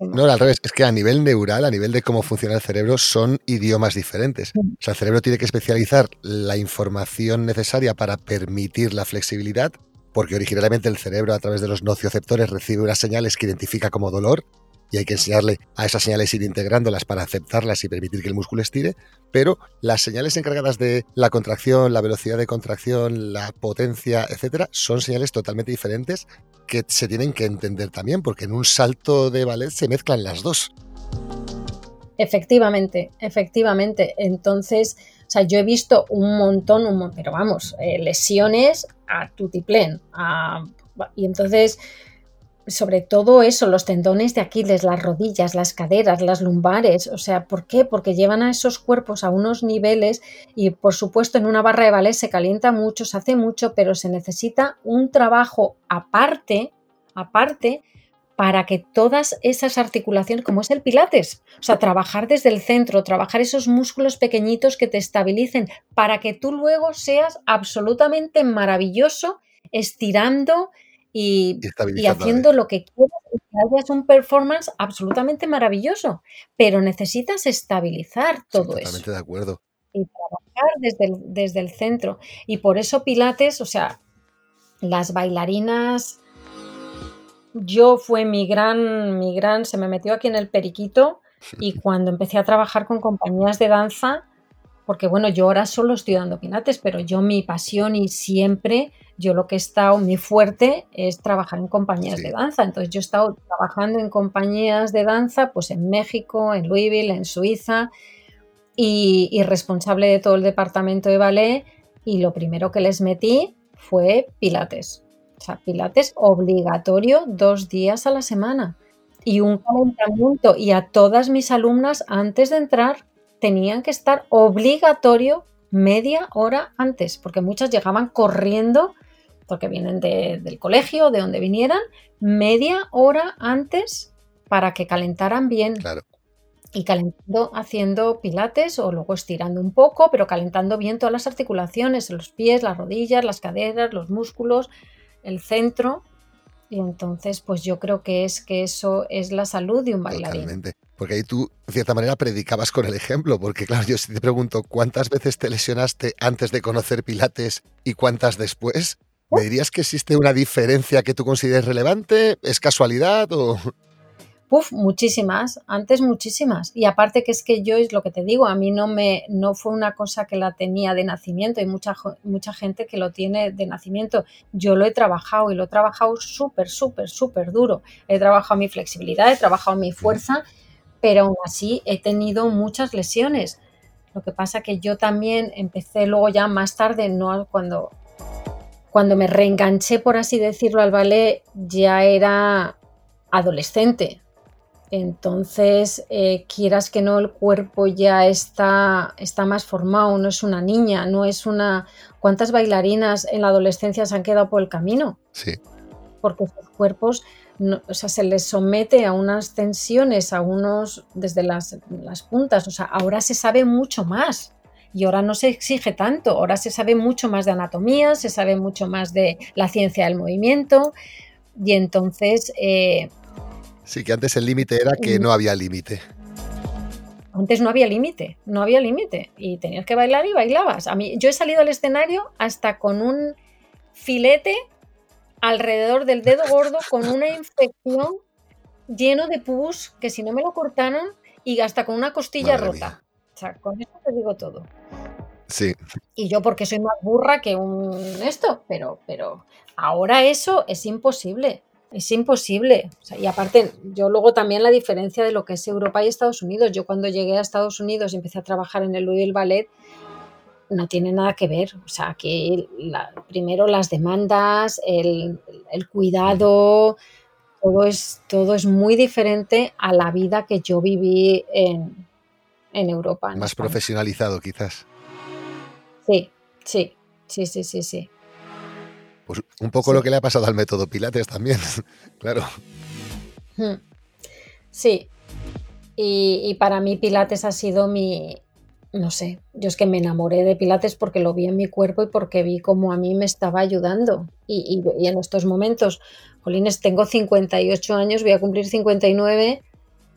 no, al revés, es que a nivel neural, a nivel de cómo funciona el cerebro, son idiomas diferentes. O sea, el cerebro tiene que especializar la información necesaria para permitir la flexibilidad, porque originalmente el cerebro a través de los nocioceptores recibe unas señales que identifica como dolor y hay que enseñarle a esas señales ir integrándolas para aceptarlas y permitir que el músculo estire, pero las señales encargadas de la contracción, la velocidad de contracción, la potencia, etcétera, son señales totalmente diferentes que se tienen que entender también, porque en un salto de ballet se mezclan las dos. Efectivamente, efectivamente. Entonces, o sea, yo he visto un montón, un pero vamos, eh, lesiones a tutiplén. y entonces, sobre todo eso, los tendones de Aquiles, las rodillas, las caderas, las lumbares. O sea, ¿por qué? Porque llevan a esos cuerpos a unos niveles y, por supuesto, en una barra de ballet se calienta mucho, se hace mucho, pero se necesita un trabajo aparte, aparte, para que todas esas articulaciones, como es el pilates, o sea, trabajar desde el centro, trabajar esos músculos pequeñitos que te estabilicen, para que tú luego seas absolutamente maravilloso estirando y, haciendo lo que quieras y que hayas un performance absolutamente maravilloso, pero necesitas estabilizar todo eso. Totalmente de acuerdo. Y trabajar desde el, desde el centro. Y por eso Pilates, o sea, las bailarinas, yo fue mi gran, mi gran, se me metió aquí en el periquito y (laughs) cuando empecé a trabajar con compañías de danza, porque bueno, yo ahora solo estoy dando pilates, pero yo mi pasión y siempre, yo lo que he estado, mi fuerte es trabajar en compañías de danza. Entonces yo he estado trabajando en compañías de danza, pues en México, en Louisville, en Suiza, y, y responsable de todo el departamento de ballet, y lo primero que les metí fue pilates. O sea, pilates obligatorio dos días a la semana y un calentamiento. Y a todas mis alumnas, antes de entrar, tenían que estar obligatorio media hora antes, porque muchas llegaban corriendo, porque vienen del colegio, de donde vinieran, media hora antes para que calentaran bien. Claro. Y calentando, haciendo pilates o luego estirando un poco, pero calentando bien todas las articulaciones, los pies, las rodillas, las caderas, los músculos, el centro. Y entonces, pues yo creo que es que eso es la salud de un bailarín. Porque ahí tú, de cierta manera, predicabas con el ejemplo, porque claro, yo si te pregunto cuántas veces te lesionaste antes de conocer Pilates y cuántas después, ¿me dirías que existe una diferencia que tú consideres relevante? ¿Es casualidad o...? Puf, muchísimas, antes muchísimas. Y aparte que es que yo es lo que te digo, a mí no me no fue una cosa que la tenía de nacimiento, hay mucha, mucha gente que lo tiene de nacimiento. Yo lo he trabajado y lo he trabajado súper, súper, súper duro. He trabajado mi flexibilidad, he trabajado mi fuerza pero aún así he tenido muchas lesiones. Lo que pasa que yo también empecé luego ya más tarde, no cuando cuando me reenganché, por así decirlo, al ballet, ya era adolescente. Entonces, eh, quieras que no, el cuerpo ya está, está más formado, no es una niña, no es una... ¿Cuántas bailarinas en la adolescencia se han quedado por el camino? Sí. Porque sus cuerpos, o sea, se les somete a unas tensiones, a unos, desde las, las puntas, o sea, ahora se sabe mucho más y ahora no se exige tanto, ahora se sabe mucho más de anatomía, se sabe mucho más de la ciencia del movimiento y entonces eh, Sí, que antes el límite era que no había límite. Antes no había límite, no había límite. Y tenías que bailar y bailabas. A mí, yo he salido al escenario hasta con un filete alrededor del dedo gordo con una infección lleno de pus que si no me lo cortaron y hasta con una costilla rota. O sea, con eso te digo todo. Sí. Y yo porque soy más burra que un esto, pero, pero ahora eso es imposible. Es imposible. y aparte, yo luego también la diferencia de lo que es Europa y Estados Unidos. Yo cuando llegué a Estados Unidos y empecé a trabajar en el Louis Ballet, no tiene nada que ver. O sea, que primero las demandas, el, cuidado, todo es, todo es muy diferente a la vida que yo viví en, Europa. Más profesionalizado, quizás. Sí, sí, sí, sí, sí, sí. Pues un poco lo que le ha pasado al método Pilates también, (laughs) claro. Hmm. Sí. Y, para mí Pilates ha sido mi, no sé, yo es que me enamoré de Pilates porque lo vi en mi cuerpo y porque vi cómo a mí me estaba ayudando. Y, en estos momentos, Jolines, tengo 58 años, voy a cumplir 59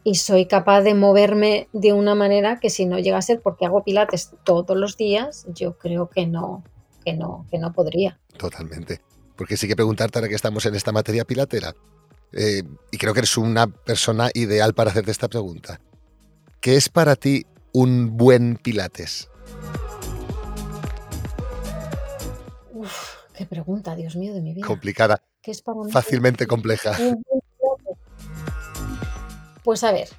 y soy capaz de moverme de una manera que si no llega a ser porque hago Pilates todos los días, yo creo que no, que no, que no podría. Totalmente. Porque sí que preguntarte ahora que estamos en esta materia pilatera, eh, y creo que eres una persona ideal para hacerte esta pregunta. ¿Qué es para ti un buen pilates? Uf, qué pregunta, Dios mío, de mi vida. Complicada. ¿Qué es para Fácilmente compleja. Pues a ver.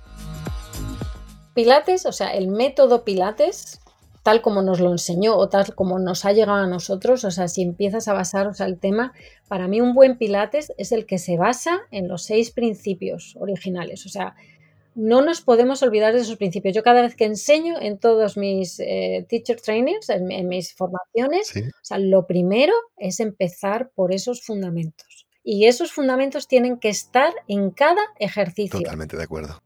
Pilates, o sea, el método Pilates tal como nos lo enseñó o tal como nos ha llegado a nosotros, o sea, si empiezas a basaros al tema, para mí un buen Pilates es el que se basa en los seis principios originales, o sea, no nos podemos olvidar de esos principios. Yo cada vez que enseño en todos mis eh, teacher trainings, en, mis formaciones, o sea, lo primero es empezar por esos fundamentos. Y esos fundamentos tienen que estar en cada ejercicio. Totalmente de acuerdo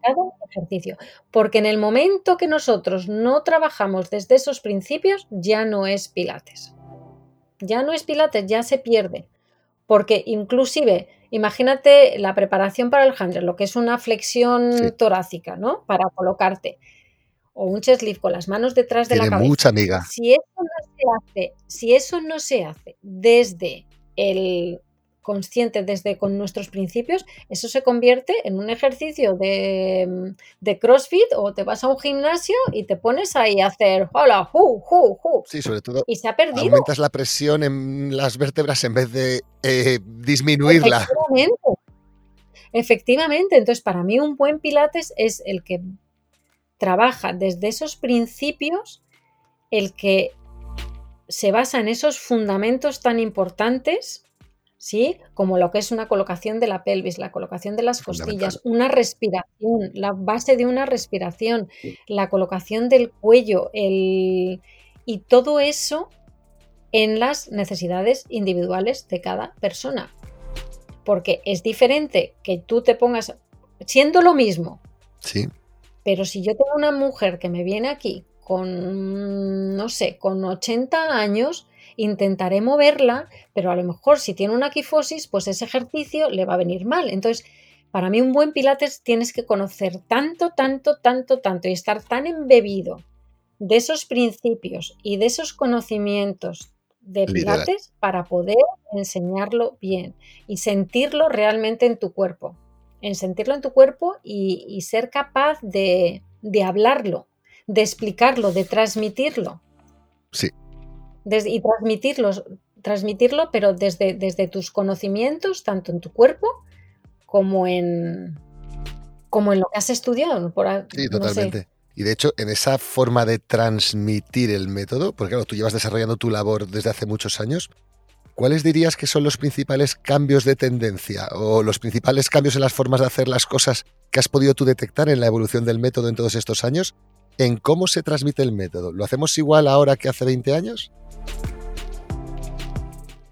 cada ejercicio. Porque en el momento que nosotros no trabajamos desde esos principios, ya no es pilates. Ya no es pilates, ya se pierde. Porque inclusive, imagínate la preparación para el handler, lo que es una flexión torácica, ¿no? Para colocarte. O un chest lift con las manos detrás de la cabeza. mucha amiga. Si eso no se hace, si eso no se hace desde el consciente desde con nuestros principios, eso se convierte en un ejercicio de, de, CrossFit o te vas a un gimnasio y te pones ahí a hacer hola, hu, hu, hu. Sí, sobre todo. Y se ha perdido. Aumentas la presión en las vértebras en vez de eh, disminuirla. Efectivamente. Efectivamente. Entonces, para mí, un buen Pilates es el que trabaja desde esos principios, el que se basa en esos fundamentos tan importantes ¿sí? Como lo que es una colocación de la pelvis, la colocación de las costillas, una respiración, la base de una respiración, la colocación del cuello, el... y todo eso en las necesidades individuales de cada persona. Porque es diferente que tú te pongas, siendo lo mismo. Sí. Pero si yo tengo una mujer que me viene aquí con, no sé, con 80 años, intentaré moverla, pero a lo mejor si tiene una quifosis, pues ese ejercicio le va a venir mal. Entonces, para mí un buen pilates tienes que conocer tanto, tanto, tanto, tanto y estar tan embebido de esos principios y de esos conocimientos de pilates para poder enseñarlo bien y sentirlo realmente en tu cuerpo. En sentirlo en tu cuerpo y, ser capaz de, de hablarlo, de explicarlo, de transmitirlo. Sí, y transmitirlos, transmitirlo, pero desde, desde tus conocimientos, tanto en tu cuerpo como en, como en lo que has estudiado. sí, totalmente. Y de hecho, en esa forma de transmitir el método, porque claro, tú llevas desarrollando tu labor desde hace muchos años, ¿cuáles dirías que son los principales cambios de tendencia o los principales cambios en las formas de hacer las cosas que has podido tú detectar en la evolución del método en todos estos años? ¿En cómo se transmite el método? ¿Lo hacemos igual ahora que hace 20 años?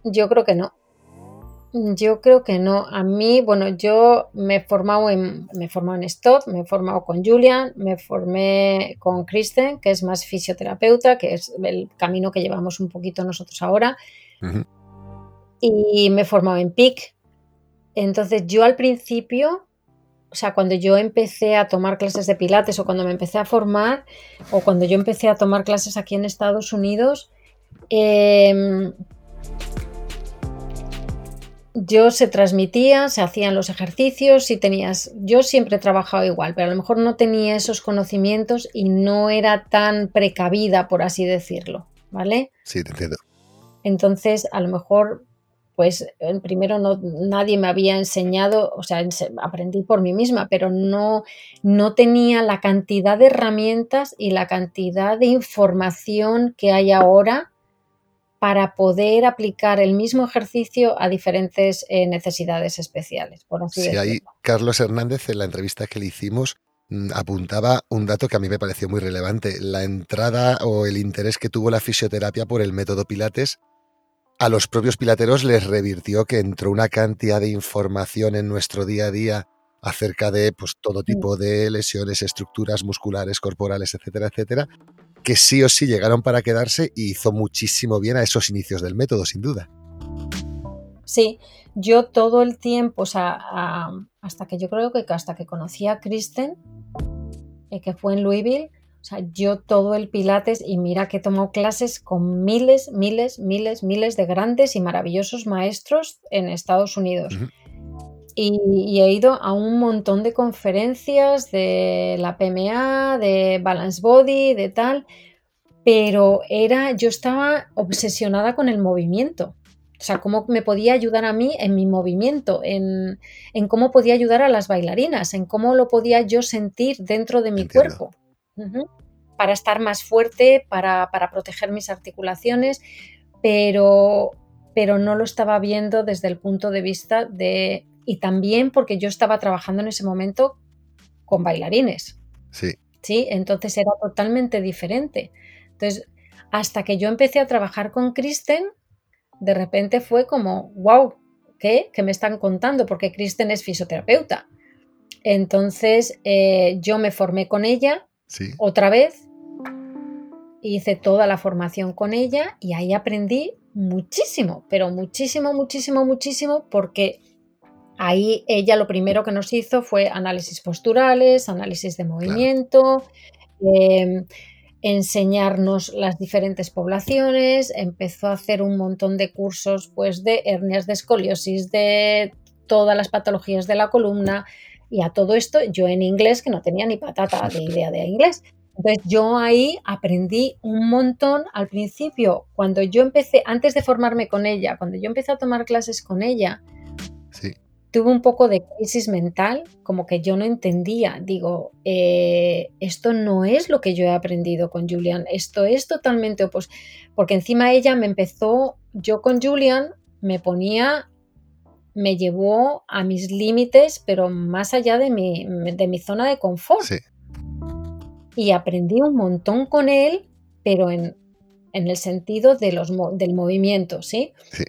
Yo creo que no. Yo creo que no. A mí, bueno, yo me he formado en, me he formado en Stott, me he formado con Julian, me formé con Kristen, que es más fisioterapeuta, que es el camino que llevamos un poquito nosotros ahora. Y me he formado en PIC. Entonces, yo al principio, o sea, cuando yo empecé a tomar clases de pilates o cuando me empecé a formar o cuando yo empecé a tomar clases aquí en Estados Unidos, eh, yo se transmitía, se hacían los ejercicios y tenías, yo siempre he trabajado igual, pero a lo mejor no tenía esos conocimientos y no era tan precavida, por así decirlo, ¿vale? Sí, te entiendo. Entonces, a lo mejor, pues primero no, nadie me había enseñado, o sea, aprendí por mí misma, pero no, no tenía la cantidad de herramientas y la cantidad de información que hay ahora para poder aplicar el mismo ejercicio a diferentes eh, necesidades especiales. Por así sí, ahí Carlos Hernández en la entrevista que le hicimos mm, apuntaba un dato que a mí me pareció muy relevante, la entrada o el interés que tuvo la fisioterapia por el método Pilates. A los propios pilateros les revirtió que entró una cantidad de información en nuestro día a día acerca de pues, todo tipo de lesiones, estructuras musculares, corporales, etcétera, etcétera, que sí o sí llegaron para quedarse y hizo muchísimo bien a esos inicios del método, sin duda. Sí, yo todo el tiempo, o sea, hasta que yo creo que hasta que conocí a Kristen, eh, que fue en Louisville, o sea, yo todo el Pilates y mira que he tomado clases con miles, miles, miles, miles de grandes y maravillosos maestros en Estados Unidos. Y, he ido a un montón de conferencias de la PMA, de Balance Body, de tal, pero era, yo estaba obsesionada con el movimiento. O sea, cómo me podía ayudar a mí en mi movimiento, en, cómo podía ayudar a las bailarinas, en cómo lo podía yo sentir dentro de mi cuerpo. Para estar más fuerte, para, para, proteger mis articulaciones, pero, pero no lo estaba viendo desde el punto de vista de y también porque yo estaba trabajando en ese momento con bailarines. Sí. Sí, entonces era totalmente diferente. Entonces, hasta que yo empecé a trabajar con Kristen, de repente fue como, wow, ¿qué? ¿Qué me están contando? Porque Kristen es fisioterapeuta. Entonces, eh, yo me formé con ella sí. otra vez, hice toda la formación con ella y ahí aprendí muchísimo, pero muchísimo, muchísimo, muchísimo, porque Ahí ella lo primero que nos hizo fue análisis posturales, análisis de movimiento, em, enseñarnos las diferentes poblaciones, empezó a hacer un montón de cursos pues, de hernias de escoliosis, de todas las patologías de la columna y a todo esto yo en inglés que no tenía ni patata de (laughs) idea de inglés. Entonces yo ahí aprendí un montón al principio, cuando yo empecé, antes de formarme con ella, cuando yo empecé a tomar clases con ella, sí tuve un poco de crisis mental, como que yo no entendía. Digo, eh, esto no es lo que yo he aprendido con Julian, esto es totalmente opuesto. Porque encima ella me empezó, yo con Julian me ponía, me llevó a mis límites, pero más allá de mi, de mi zona de confort. Y aprendí un montón con él, pero en, en el sentido de los, del movimiento, ¿sí? Sí.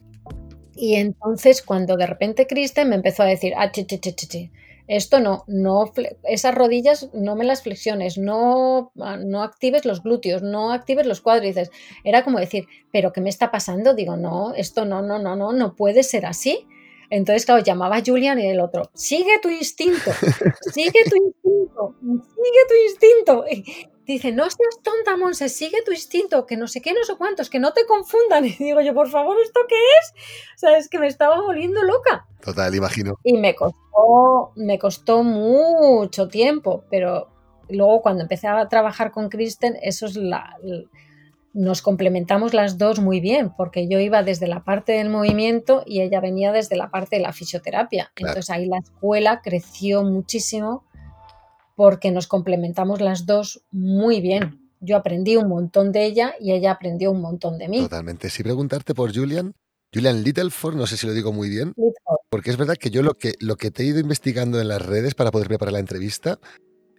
Y entonces cuando de repente Kristen me empezó a decir, ah, chi, chi, chi, chi, esto no, no, esas rodillas no me las flexiones, no, no actives los glúteos, no actives los cuádriceps. Era como decir, pero ¿qué me está pasando? Digo, no, esto no, no, no, no, no puede ser así. Entonces, claro, llamaba a Julian y el otro, sigue tu instinto, (laughs) sigue tu instinto, sigue tu instinto. dice, no seas tonta, Monse, sigue tu instinto, que no sé qué, no sé cuántos, que no te confundan. (laughs) Y digo yo, por favor, ¿esto qué es? O sea, es que me estaba volviendo loca. Total, imagino. Y me costó, me costó mucho tiempo, pero luego cuando empecé a trabajar con Kristen, eso es la, nos complementamos las dos muy bien, porque yo iba desde la parte del movimiento y ella venía desde la parte de la fisioterapia. Entonces ahí la escuela creció muchísimo porque nos complementamos las dos muy bien. Yo aprendí un montón de ella y ella aprendió un montón de mí. Totalmente. Si preguntarte por Julian, Julian Littleford, no sé si lo digo muy bien, porque es verdad que yo lo que, lo que te he ido investigando en las redes para poder preparar la entrevista,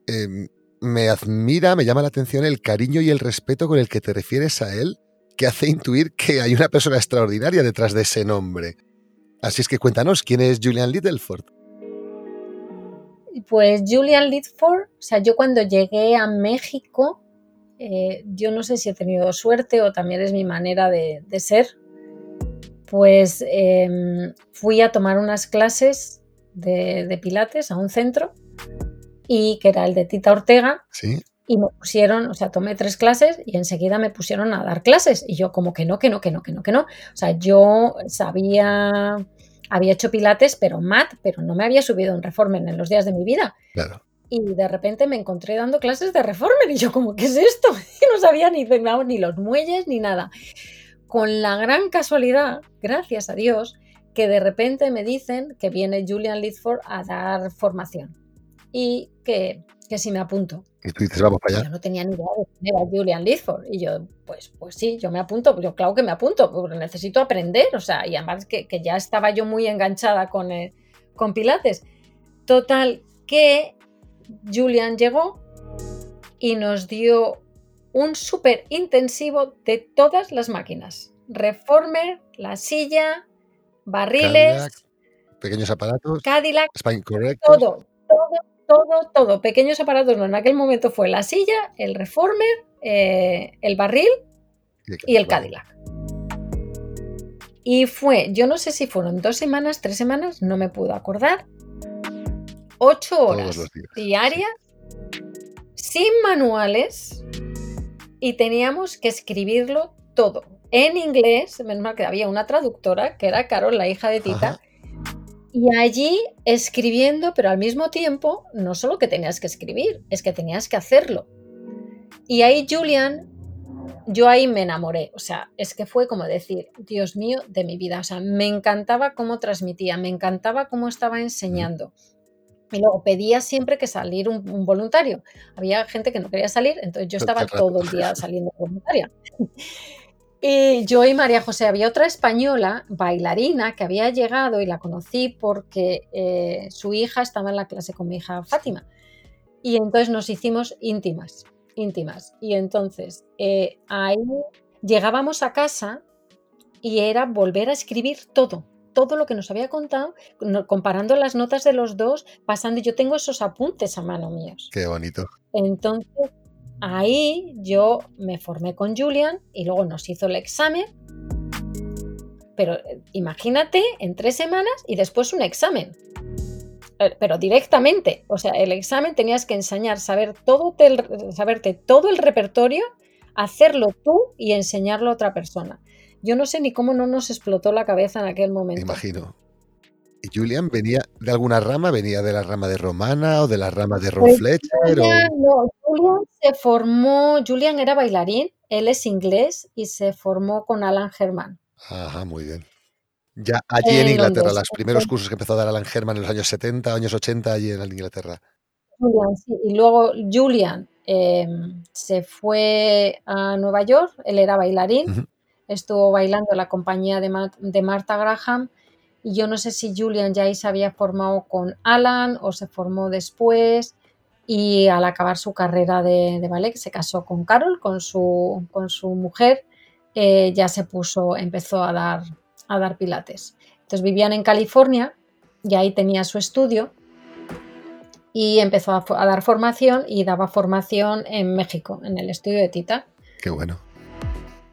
em, me admira, me llama la atención el cariño y el respeto con el que te refieres a él, que hace intuir que hay una persona extraordinaria detrás de ese nombre. Así es que cuéntanos, ¿quién es Julian Littleford? Pues Julian Litford, o sea, yo cuando llegué a México, eh, yo no sé si he tenido suerte o también es mi manera de, ser, pues em, fui a tomar unas clases de pilates a un centro y que era el de Tita Ortega Sí, y me pusieron, o sea, tomé tres clases y enseguida me pusieron a dar clases y yo como que no, que no, que no, que no, que no. O sea, yo sabía, había hecho pilates, pero mat, pero no me había subido un reformer en los días de mi vida. claro. Y de repente me encontré dando clases de reformer y yo como, ¿qué es esto? (laughs) Y no sabía ni, ni los muelles ni nada. Con la gran casualidad, gracias a Dios, que de repente me dicen que viene Julian Litford a dar formación y que, que si me apunto. Y tú dices, vamos para Yo allá. no tenía ni idea de quién era Julian Litford. Y yo, pues, pues sí, yo me apunto. Yo claro que me apunto, porque necesito aprender. O sea, y además que, que ya estaba yo muy enganchada con, eh, con Pilates. Total, que Julian llegó y nos dio un súper intensivo de todas las máquinas. Reformer, la silla, barriles, Cadillac, pequeños aparatos, Cadillac, spine corrector. todo, todo, todo, todo. Pequeños aparatos, no, en aquel momento fue la silla, el reformer, eh, el barril y el. Cadillac. Y fue, yo no sé si fueron dos semanas, tres semanas, no me puedo acordar. Ocho horas diarias, sin manuales, y teníamos que escribirlo todo en inglés. Menos mal que había una traductora, que era Carol, la hija de Tita. Ajá. Y allí escribiendo, pero al mismo tiempo, no solo que tenías que escribir, es que tenías que hacerlo. Y ahí Julian, yo ahí me enamoré. O sea, es que fue como decir, Dios mío, de mi vida. O sea, me encantaba cómo transmitía, me encantaba cómo estaba enseñando. Y luego pedía siempre que salir un, un voluntario. Había gente que no quería salir, entonces yo estaba todo el día saliendo voluntaria. Y yo y María José, había otra española, bailarina, que había llegado y la conocí porque eh, su hija estaba en la clase con mi hija Fátima. Y entonces nos hicimos íntimas, íntimas. Y entonces eh, ahí llegábamos a casa y era volver a escribir todo, todo lo que nos había contado, comparando las notas de los dos, pasando. Yo tengo esos apuntes a mano míos. Qué bonito. Entonces, ahí yo me formé con Julian y luego nos hizo el examen. Pero eh, imagínate, en tres semanas y después un examen. Eh, Pero directamente, o sea, el examen tenías que enseñar, saber todo tel- saberte todo el repertorio, hacerlo tú y enseñarlo a otra persona. Yo no sé ni cómo no nos explotó la cabeza en aquel Me momento. imagino. ¿Y Julian venía de alguna rama? ¿Venía de la rama de Romana o de la rama de Ron Pues Fletcher? o- Julian, no, Julian se formó, Julian era bailarín, él es inglés y se formó con Alan Herman. Ajá, muy bien. Ya allí en En Inglaterra, Londres. los primeros cursos que empezó a dar Alan Herman en los años 70, años 80, allí en Inglaterra. Julian, sí, Y luego Julian eh, se fue a Nueva York, él era bailarín, estuvo bailando en la compañía de, Ma- de Martha Graham y yo no sé si Julian ya ahí se había formado con Alan o se formó después y al acabar su carrera de, de ballet se casó con Carol, con su, con su mujer, eh, ya se puso, empezó a dar, a dar pilates. Entonces vivían en California y ahí tenía su estudio y empezó a, a dar formación y daba formación en México, en el estudio de Tita. Qué bueno.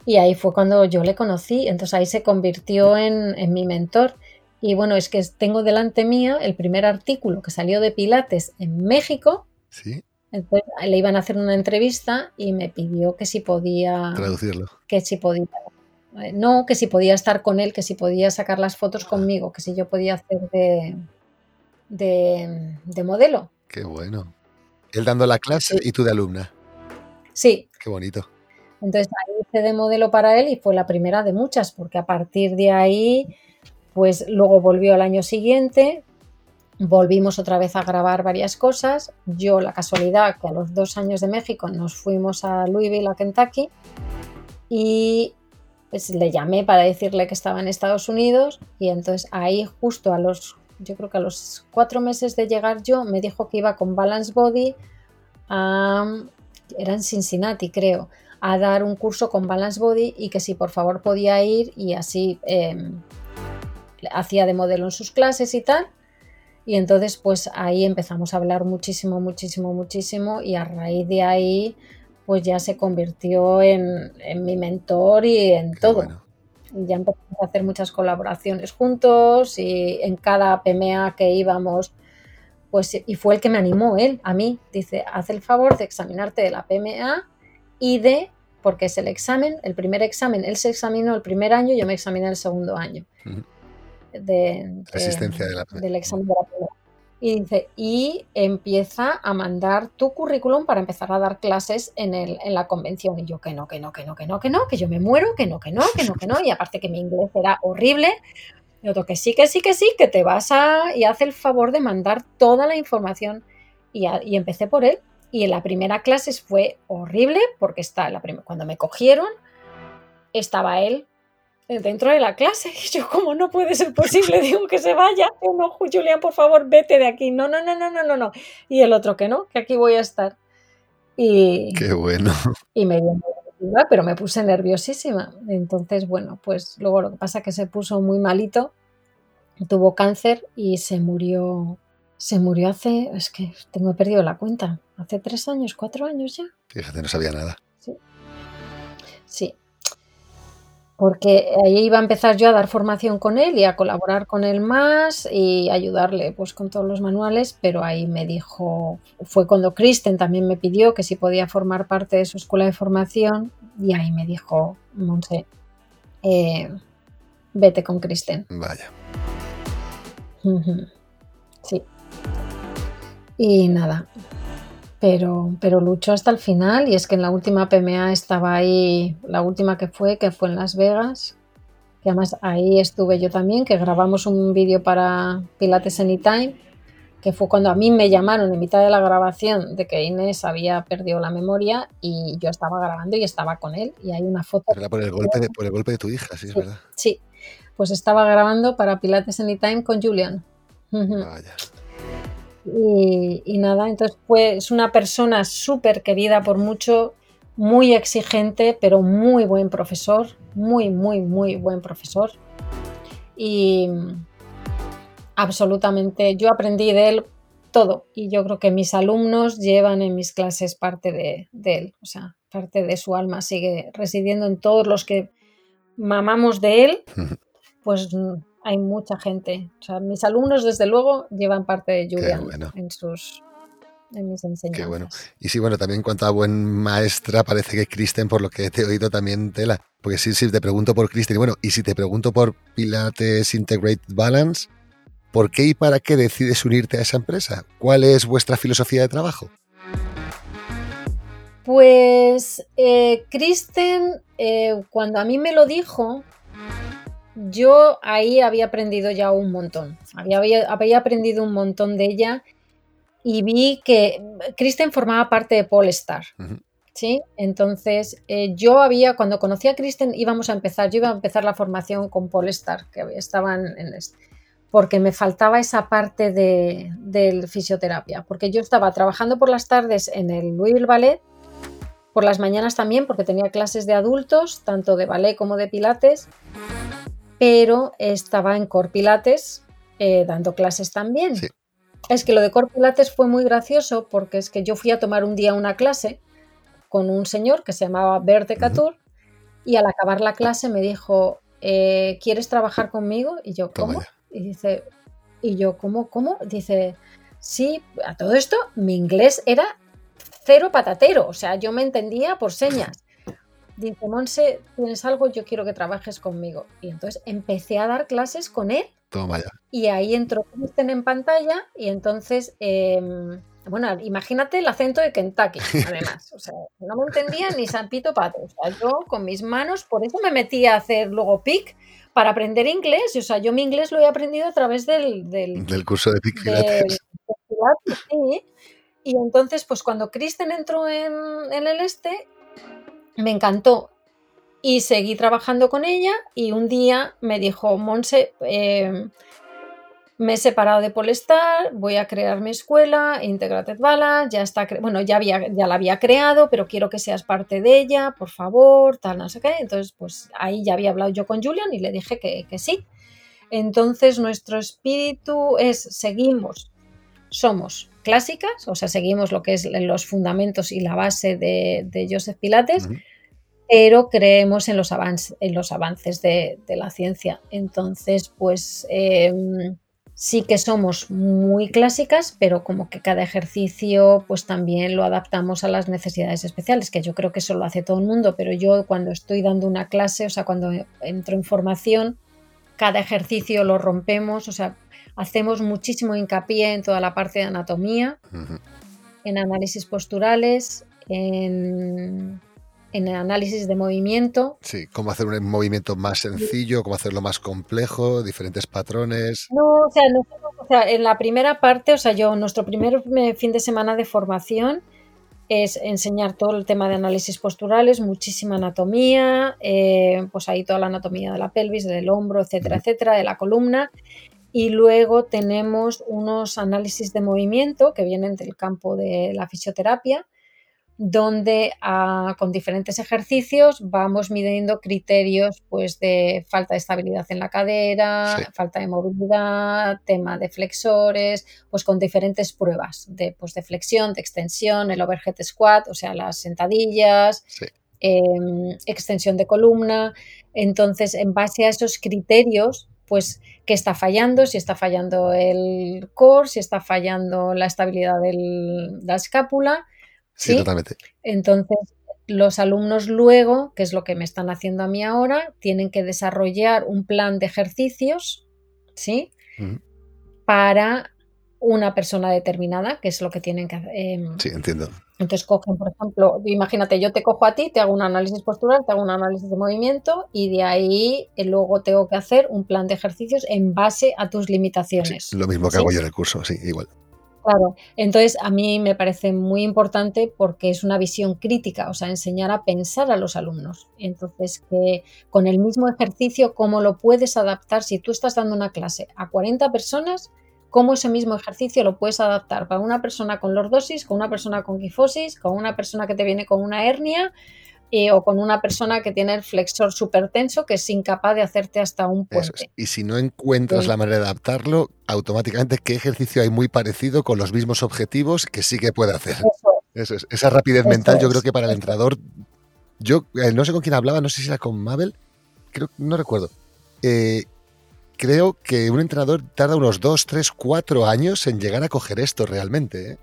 Y ahí fue cuando yo le conocí, entonces ahí se convirtió en, en mi mentor. Y bueno, es que tengo delante mía el primer artículo que salió de Pilates en México. Sí, Entonces le iban a hacer una entrevista y me pidió que si podía, traducirlo. que si podía, eh, no, que si podía estar con él, que si podía sacar las fotos conmigo, que si yo podía hacer de, de, de modelo. Qué bueno. Él dando la clase y tú de alumna. Sí, Qué bonito. Entonces ahí hice de modelo para él y fue la primera de muchas, porque a partir de ahí, pues luego volvió al año siguiente, volvimos otra vez a grabar varias cosas. Yo, la casualidad, que a los dos años de México nos fuimos a Louisville, a Kentucky, y pues le llamé para decirle que estaba en Estados Unidos y entonces ahí justo a los, yo creo que a los cuatro meses de llegar yo, me dijo que iba con Balance Body a, era en Cincinnati creo, a dar un curso con Balance Body y que si por favor podía ir y así em, hacía de modelo en sus clases y tal. Y entonces pues ahí empezamos a hablar muchísimo, muchísimo, muchísimo y a raíz de ahí pues ya se convirtió en, mi mentor y en todo. Ya empezamos a hacer muchas colaboraciones juntos y en cada PMA que íbamos, pues y fue el que me animó él a mí. Dice, haz el favor de examinarte de la PMA y de, porque es el examen, el primer examen, él se examinó el primer año, yo me examiné el segundo año. De, Asistencia de la del examen de la PMA y dice, y empieza a mandar tu currículum para empezar a dar clases en, el, en la convención. Y yo, que no, que no, que no, que no, que no, que yo me muero, que no, que no, que no, que no. Y aparte que mi inglés era horrible. Y otro, que sí, que sí, que sí, que te vas a... Y hace el favor de mandar toda la información. Y, y empecé por él. Y en la primera clase fue horrible porque está la cuando me cogieron, estaba él dentro de la clase. (laughs) Y yo, como no puede ser posible? (laughs) Digo que se vaya. no, Julián, por favor, vete de aquí. No, no, no, no, no, no, no. Y el otro que no, que aquí voy a estar. Y, Qué bueno. (laughs) Y me dio pero me puse nerviosísima. Entonces, bueno, pues luego lo que pasa es que se puso muy malito, tuvo cáncer y se murió. Se murió hace, es que tengo perdido la cuenta, hace tres años, cuatro años ya. Fíjate, no sabía nada. Sí. Sí, porque ahí iba a empezar yo a dar formación con él y a colaborar con él más y ayudarle pues con todos los manuales, pero ahí me dijo, fue cuando Kristen también me pidió que si podía formar parte de su escuela de formación y ahí me dijo, Monse, eh, vete con Kristen. Vaya. Sí. Y nada, pero, pero luchó hasta el final y es que en la última PMA estaba ahí, la última que fue, que fue en Las Vegas, que además ahí estuve yo también, que grabamos un vídeo para Pilates Anytime, que fue cuando a mí me llamaron en mitad de la grabación de que Inés había perdido la memoria y yo estaba grabando y estaba con él y hay una foto. Por el golpe de, por el golpe de tu hija, sí, es verdad. Sí, pues estaba grabando para Pilates Anytime con Julian. Vaya. Y, nada, entonces pues es una persona súper querida por mucho, muy exigente, pero muy buen profesor, muy, muy, muy buen profesor. Y absolutamente, yo aprendí de él todo y yo creo que mis alumnos llevan en mis clases parte de, de él, o sea, parte de su alma sigue residiendo en todos los que mamamos de él, pues hay mucha gente. O sea, mis alumnos, desde luego, llevan parte de Julian en sus en mis enseñanzas. Qué bueno. Y sí, bueno, también en cuanto a buen maestra, parece que Kristen, por lo que te he oído, también tela. Porque sí, sí, te pregunto por Kristen. Bueno, y si te pregunto por Pilates Integrated Balance, ¿por qué y para qué decides unirte a esa empresa? ¿Cuál es vuestra filosofía de trabajo? Pues eh, Kristen, eh, cuando a mí me lo dijo, yo ahí había aprendido ya un montón. Había, había, aprendido un montón de ella y vi que Kristen formaba parte de Polestar. ¿sí? Entonces, eh, yo había, cuando conocí a Kristen, íbamos a empezar, yo iba a empezar la formación con Polestar, que estaban en este, porque me faltaba esa parte de, de, fisioterapia, porque yo estaba trabajando por las tardes en el Louisville Ballet, por las mañanas también, porque tenía clases de adultos, tanto de ballet como de pilates, pero estaba en Corpilates eh, dando clases también. Es que lo de Corpilates fue muy gracioso porque es que yo fui a tomar un día una clase con un señor que se llamaba Bert de y al acabar la clase me dijo, eh, ¿quieres trabajar conmigo? Y yo, ¿cómo? Y dice, y yo, ¿cómo? ¿Cómo? Dice, sí, a todo esto mi inglés era cero patatero, o sea, yo me entendía por señas dice, Monse, ¿tienes algo? Yo quiero que trabajes conmigo. Y entonces empecé a dar clases con él. Toma ya. Y ahí entró Kristen en pantalla y entonces, em, bueno, imagínate el acento de Kentucky, (laughs) además. O sea, no me entendía ni San Pito Pato. O sea, yo con mis manos, por eso me metí a hacer luego PIC para aprender inglés. O sea, yo mi inglés lo he aprendido a través del... Del, curso de PIC sí. Y entonces, pues cuando Kristen entró en, en el este, me encantó. Y seguí trabajando con ella y un día me dijo, Monse, eh, me he separado de Polestar, voy a crear mi escuela, Integrated Balance, ya está, bueno, ya, la había creado, pero quiero que seas parte de ella, por favor, tal, no sé qué. Entonces, pues ahí ya había hablado yo con Julian y le dije que, sí. Entonces, nuestro espíritu es, seguimos, somos clásicas, o sea, seguimos lo que es los fundamentos y la base de, Joseph Pilates, pero creemos en los, avances, en los avances de, la ciencia. Entonces, pues... Em, sí que somos muy clásicas, pero como que cada ejercicio pues también lo adaptamos a las necesidades especiales, que yo creo que eso lo hace todo el mundo, pero yo cuando estoy dando una clase, o sea, cuando entro en formación, cada ejercicio lo rompemos, o sea, hacemos muchísimo hincapié en toda la parte de anatomía, en análisis posturales, en en el análisis de movimiento. Sí, cómo hacer un movimiento más sencillo, cómo hacerlo más complejo, diferentes patrones. No, o sea, o sea, en la primera parte, o sea, yo, nuestro primer fin de semana de formación es enseñar todo el tema de análisis posturales, muchísima anatomía, eh, pues ahí toda la anatomía de la pelvis, del hombro, etcétera, etcétera, de la columna. Y luego tenemos unos análisis de movimiento que vienen del campo de la fisioterapia, donde ah, con diferentes ejercicios vamos midiendo criterios pues, de falta de estabilidad en la cadera, falta de movilidad, tema de flexores, pues con diferentes pruebas de, pues, de flexión, de extensión, el overhead squat, o sea, las sentadillas, em, extensión de columna. Entonces, en base a esos criterios, pues qué está fallando, si está fallando el core, si está fallando la estabilidad de la escápula, Sí, totalmente. Entonces, los alumnos luego, que es lo que me están haciendo a mí ahora, tienen que desarrollar un plan de ejercicios, ¿sí? Para una persona determinada, que es lo que tienen que hacer. Em, sí, entiendo. Entonces cogen, por ejemplo, imagínate, yo te cojo a ti, te hago un análisis postural, te hago un análisis de movimiento y de ahí eh, luego tengo que hacer un plan de ejercicios en base a tus limitaciones. lo mismo que hago yo en el curso, sí, igual. Claro, entonces a mí me parece muy importante porque es una visión crítica, o sea, enseñar a pensar a los alumnos. Entonces, que con el mismo ejercicio, ¿cómo lo puedes adaptar? Si tú estás dando una clase a 40 personas, ¿cómo ese mismo ejercicio lo puedes adaptar para una persona con lordosis, con una persona con kifosis, con una persona que te viene con una hernia? Eh, o con una persona que tiene el flexor súper tenso que es incapaz de hacerte hasta un puente. Y si no encuentras la manera de adaptarlo, automáticamente qué ejercicio hay muy parecido con los mismos objetivos que sí que puede hacer. Eso es. Esa rapidez mental yo creo que para el entrenador, yo eh, no sé con quién hablaba, no sé si era con Mabel, creo, no recuerdo. Eh, creo que un entrenador tarda unos 2, 3, 4 años en llegar a coger esto realmente.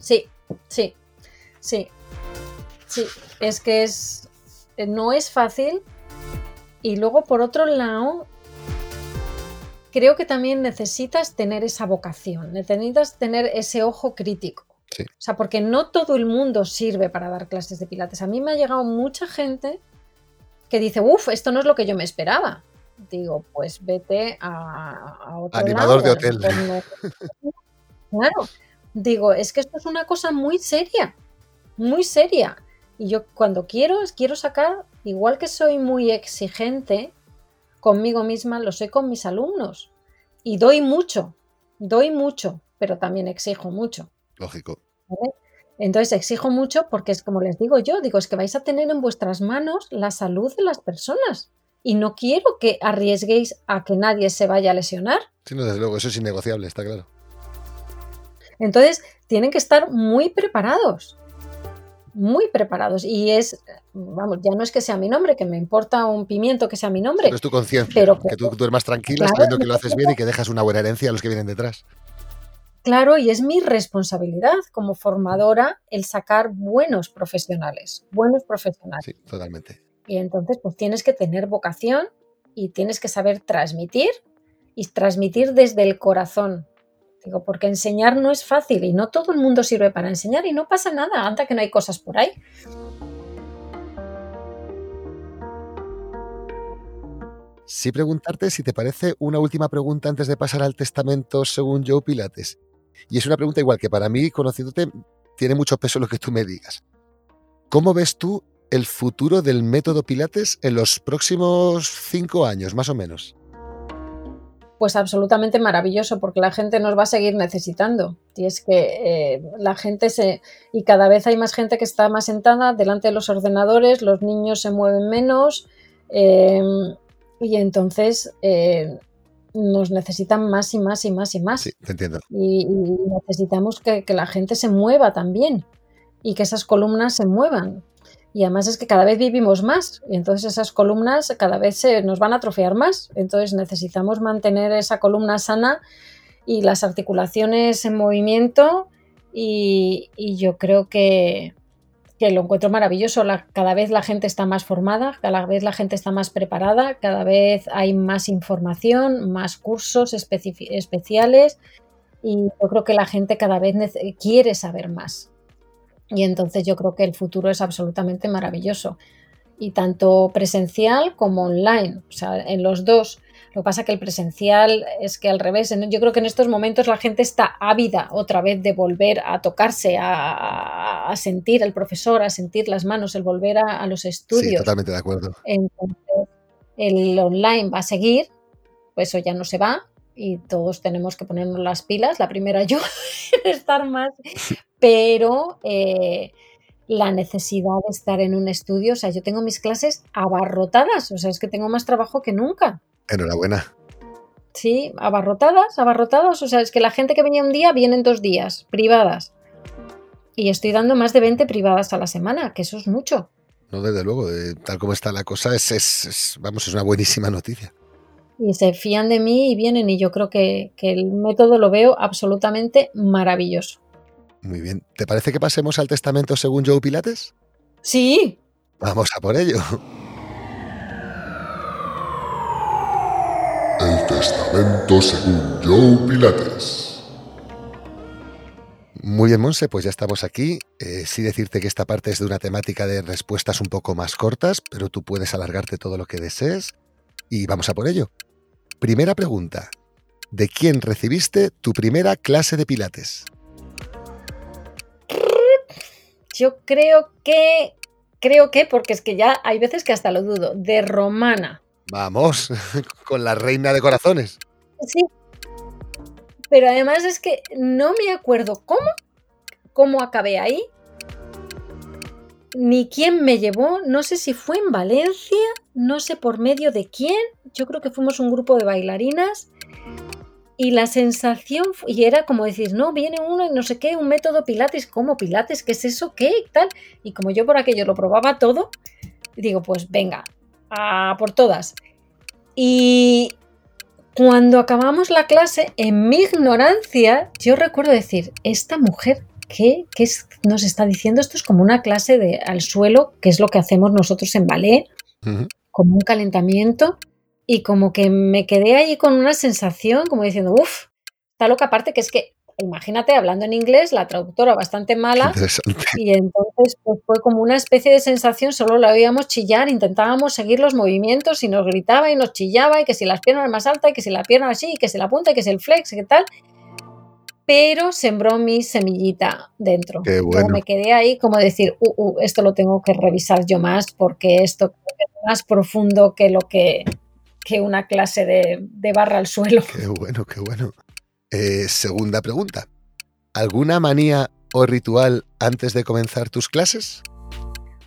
Sí, sí, sí. Sí, es que es no es fácil. Y luego, por otro lado, creo que también necesitas tener esa vocación, necesitas tener ese ojo crítico. O sea, porque no todo el mundo sirve para dar clases de pilates. A mí me ha llegado mucha gente que dice, uff, esto no es lo que yo me esperaba. Digo, pues vete a, a otro Animador de hotel. (laughs) Claro. Digo, es que esto es una cosa muy seria, muy seria. Y yo cuando quiero, quiero sacar, igual que soy muy exigente conmigo misma, lo soy con mis alumnos. Y doy mucho, doy mucho, pero también exijo mucho. Lógico. Entonces exijo mucho porque es como les digo yo, digo, es que vais a tener en vuestras manos la salud de las personas. Y no quiero que arriesguéis a que nadie se vaya a lesionar. Sí, no, desde luego, eso es innegociable, está claro. Entonces, tienen que estar muy preparados muy preparados y es, vamos, ya no es que sea mi nombre, que me importa un pimiento que sea mi nombre. Pero es tu conciencia, pero que tú duermas tranquila sabiendo que lo haces bien y que dejas una buena herencia a los que vienen detrás. Claro, y es mi responsabilidad como formadora el sacar buenos profesionales, buenos profesionales. Sí, totalmente. Y entonces, pues tienes que tener vocación y tienes que saber transmitir y transmitir desde el corazón, Porque enseñar no es fácil y no todo el mundo sirve para enseñar y no pasa nada, anda que no hay cosas por ahí. Sí preguntarte si te parece una última pregunta antes de pasar al testamento según Joe Pilates. Y es una pregunta igual que para mí, conociéndote, tiene mucho peso lo que tú me digas. ¿Cómo ves tú el futuro del método Pilates en los próximos cinco años, más o menos? Pues absolutamente maravilloso, porque la gente nos va a seguir necesitando. Y es que eh, la gente se. Y cada vez hay más gente que está más sentada delante de los ordenadores, los niños se mueven menos. Eh, y entonces eh, nos necesitan más y más y más y más. Sí, te entiendo. Y, y necesitamos que, que la gente se mueva también y que esas columnas se muevan. Y además es que cada vez vivimos más y entonces esas columnas cada vez se nos van a atrofiar más. Entonces necesitamos mantener esa columna sana y las articulaciones en movimiento y, yo creo que, que, lo encuentro maravilloso. Cada vez la gente está más formada, cada vez la gente está más preparada, cada vez hay más información, más cursos especiales y yo creo que la gente cada vez quiere saber más. Y entonces yo creo que el futuro es absolutamente maravilloso. Y tanto presencial como online, o sea, en los dos. Lo que pasa que el presencial es que al revés, yo creo que en estos momentos la gente está ávida otra vez de volver a tocarse, a, a sentir al profesor, a sentir las manos, el volver a, a los estudios. Sí, totalmente de acuerdo. Entonces, el online va a seguir, pues eso ya no se va, y todos tenemos que ponernos las pilas, la primera yo, (laughs) estar más, pero eh, la necesidad de estar en un estudio, o sea, yo tengo mis clases abarrotadas, o sea, es que tengo más trabajo que nunca. Enhorabuena. Sí, abarrotadas, abarrotadas, o sea, es que la gente que venía un día viene en dos días, privadas. Y estoy dando más de 20 privadas a la semana, que eso es mucho. No, desde luego, tal como está la cosa, es, es, es, vamos, es una buenísima noticia y se fían de mí y vienen y yo creo que, que, el método lo veo absolutamente maravilloso. Muy bien. ¿Te parece que pasemos al testamento según Joe Pilates? Sí. Vamos a por ello. El testamento según Joe Pilates. Muy bien, Monse, pues ya estamos aquí. Eh, sí decirte que esta parte es de una temática de respuestas un poco más cortas, pero tú puedes alargarte todo lo que desees. Y vamos a por ello. Primera pregunta. ¿De quién recibiste tu primera clase de pilates? Yo creo que, creo que, porque es que ya hay veces que hasta lo dudo, de Romana. Vamos, (laughs) con la reina de corazones. Sí. Pero además es que no me acuerdo cómo, cómo acabé ahí, ni quién me llevó, no sé si fue en Valencia, no sé por medio de quién, yo creo que fuimos un grupo de bailarinas y la sensación, y era como decir, no, viene uno y no sé qué, un método Pilates, ¿cómo Pilates? ¿Qué es eso? ¿Qué? Y tal. Y como yo por aquello lo probaba todo, digo, pues venga, a por todas. Y cuando acabamos la clase, en mi ignorancia, yo recuerdo decir, esta mujer ¿qué, qué es, nos está diciendo? Esto es como una clase de al suelo, que es lo que hacemos nosotros en ballet, uh -huh. como un calentamiento, y como que me quedé allí con una sensación como diciendo, uff, está loca, aparte que es que, imagínate, hablando en inglés, la traductora bastante mala, y entonces pues, fue como una especie de sensación, solo la oíamos chillar, intentábamos seguir los movimientos y nos gritaba y nos chillaba, y que si las piernas más altas, y que si la pierna así, y que si la punta, y que si el flex, y qué tal, pero sembró mi semillita dentro. Qué bueno. Como me quedé ahí como decir, uh, uh, esto lo tengo que revisar yo más porque esto es más profundo que lo que, que una clase de, de, barra al suelo. Qué bueno, qué bueno. Eh, segunda pregunta. ¿Alguna manía o ritual antes de comenzar tus clases?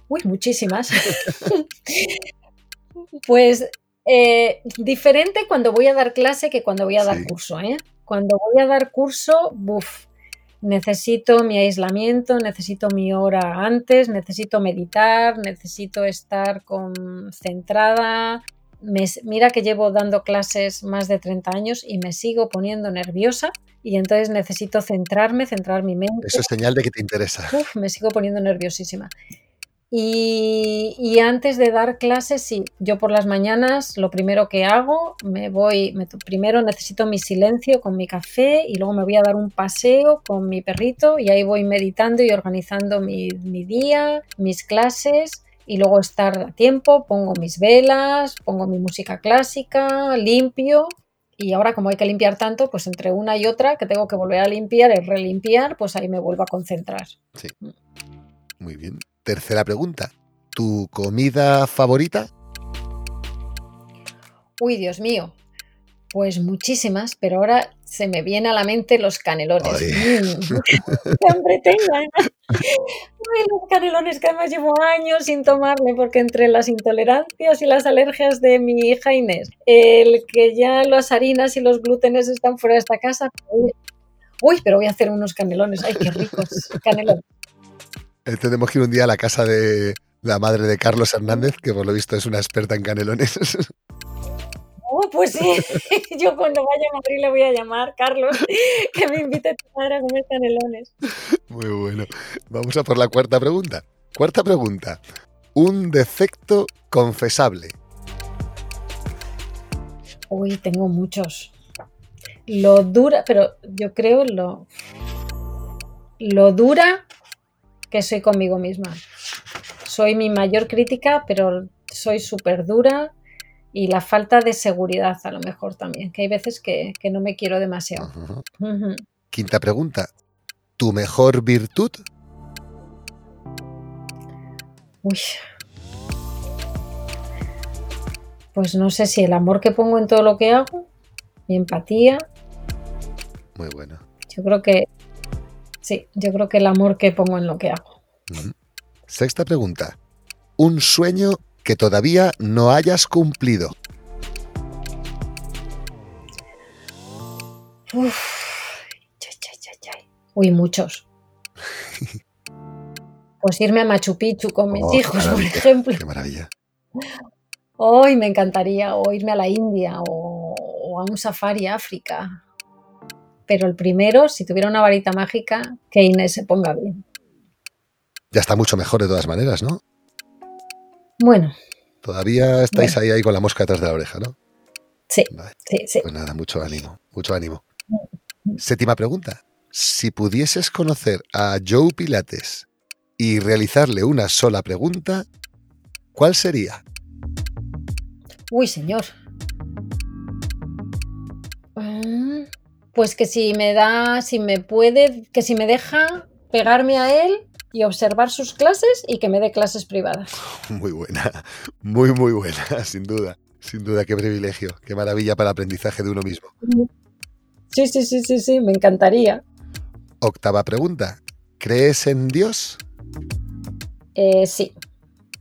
Uy, muchísimas. (laughs) pues eh, diferente cuando voy a dar clase que cuando voy a dar sí. curso, ¿eh? Cuando voy a dar curso, buf, necesito mi aislamiento, necesito mi hora antes, necesito meditar, necesito estar concentrada. Me, mira que llevo dando clases más de 30 años y me sigo poniendo nerviosa y entonces necesito centrarme, centrar mi mente. Eso es señal de que te interesa. Uf, me sigo poniendo nerviosísima. Y, y, antes de dar clases, sí, yo por las mañanas lo primero que hago, me voy, me, primero necesito mi silencio con mi café y luego me voy a dar un paseo con mi perrito y ahí voy meditando y organizando mi, mi día, mis clases y luego estar a tiempo, pongo mis velas, pongo mi música clásica, limpio y ahora como hay que limpiar tanto, pues entre una y otra que tengo que volver a limpiar y relimpiar, pues ahí me vuelvo a concentrar. Sí. Muy bien. Tercera pregunta. ¿Tu comida favorita? Uy, Dios mío. Pues muchísimas, pero ahora se me viene a la mente los canelones. (laughs) ¡Qué hambre tengo! Ay, los canelones que además llevo años sin tomarle, porque entre las intolerancias y las alergias de mi hija Inés, el que ya las harinas y los glútenes están fuera de esta casa. Uy, uy, pero voy a hacer unos canelones. ¡Ay, qué ricos! Canelones. Eh, Tenemos que ir un día a la casa de la madre de Carlos Hernández, que por lo visto es una experta en canelones. (laughs) Oh, pues sí, (laughs) yo cuando vaya a Madrid le voy a llamar, Carlos, (laughs) que me invite a tu madre a comer canelones. Muy bueno. Vamos a por la cuarta pregunta. Cuarta pregunta. Un defecto confesable. Uy, tengo muchos. Lo dura, pero yo creo lo, lo dura que soy conmigo misma. Soy mi mayor crítica, pero soy súper dura y la falta de seguridad a lo mejor también, que hay veces que, que no me quiero demasiado. Quinta pregunta. ¿Tu mejor virtud? Uy. Pues no sé si el amor que pongo en todo lo que hago, mi empatía, Muy bueno. yo creo que sí, yo creo que el amor que pongo en lo que hago. Sexta pregunta. Un sueño que todavía no hayas cumplido. Uf. Chay, chay, chay, chay. Uy, muchos. (laughs) Pues irme a Machu Picchu con mis Oh, hijos, por ejemplo. Qué maravilla. Hoy me encantaría, o irme a la India, o, o a un safari a África. Pero el primero, si tuviera una varita mágica, que Inés se ponga bien. Ya está mucho mejor de todas maneras, ¿no? Bueno, Todavía estáis ahí, ahí con la mosca atrás de la oreja, ¿no? sí, Vale. sí, sí. Pues nada, mucho ánimo, mucho ánimo. Séptima pregunta. Si pudieses conocer a Joe Pilates y realizarle una sola pregunta, ¿cuál sería? Uy, señor. Mm, Pues que si me da, si me puede, que si me deja pegarme a él y observar sus clases y que me dé clases privadas. Muy buena, muy, muy buena, (laughs) sin duda. Sin duda, qué privilegio, qué maravilla para el aprendizaje de uno mismo. Sí, sí, sí, sí, sí, me encantaría. Octava pregunta. ¿Crees en Dios? Eh, sí,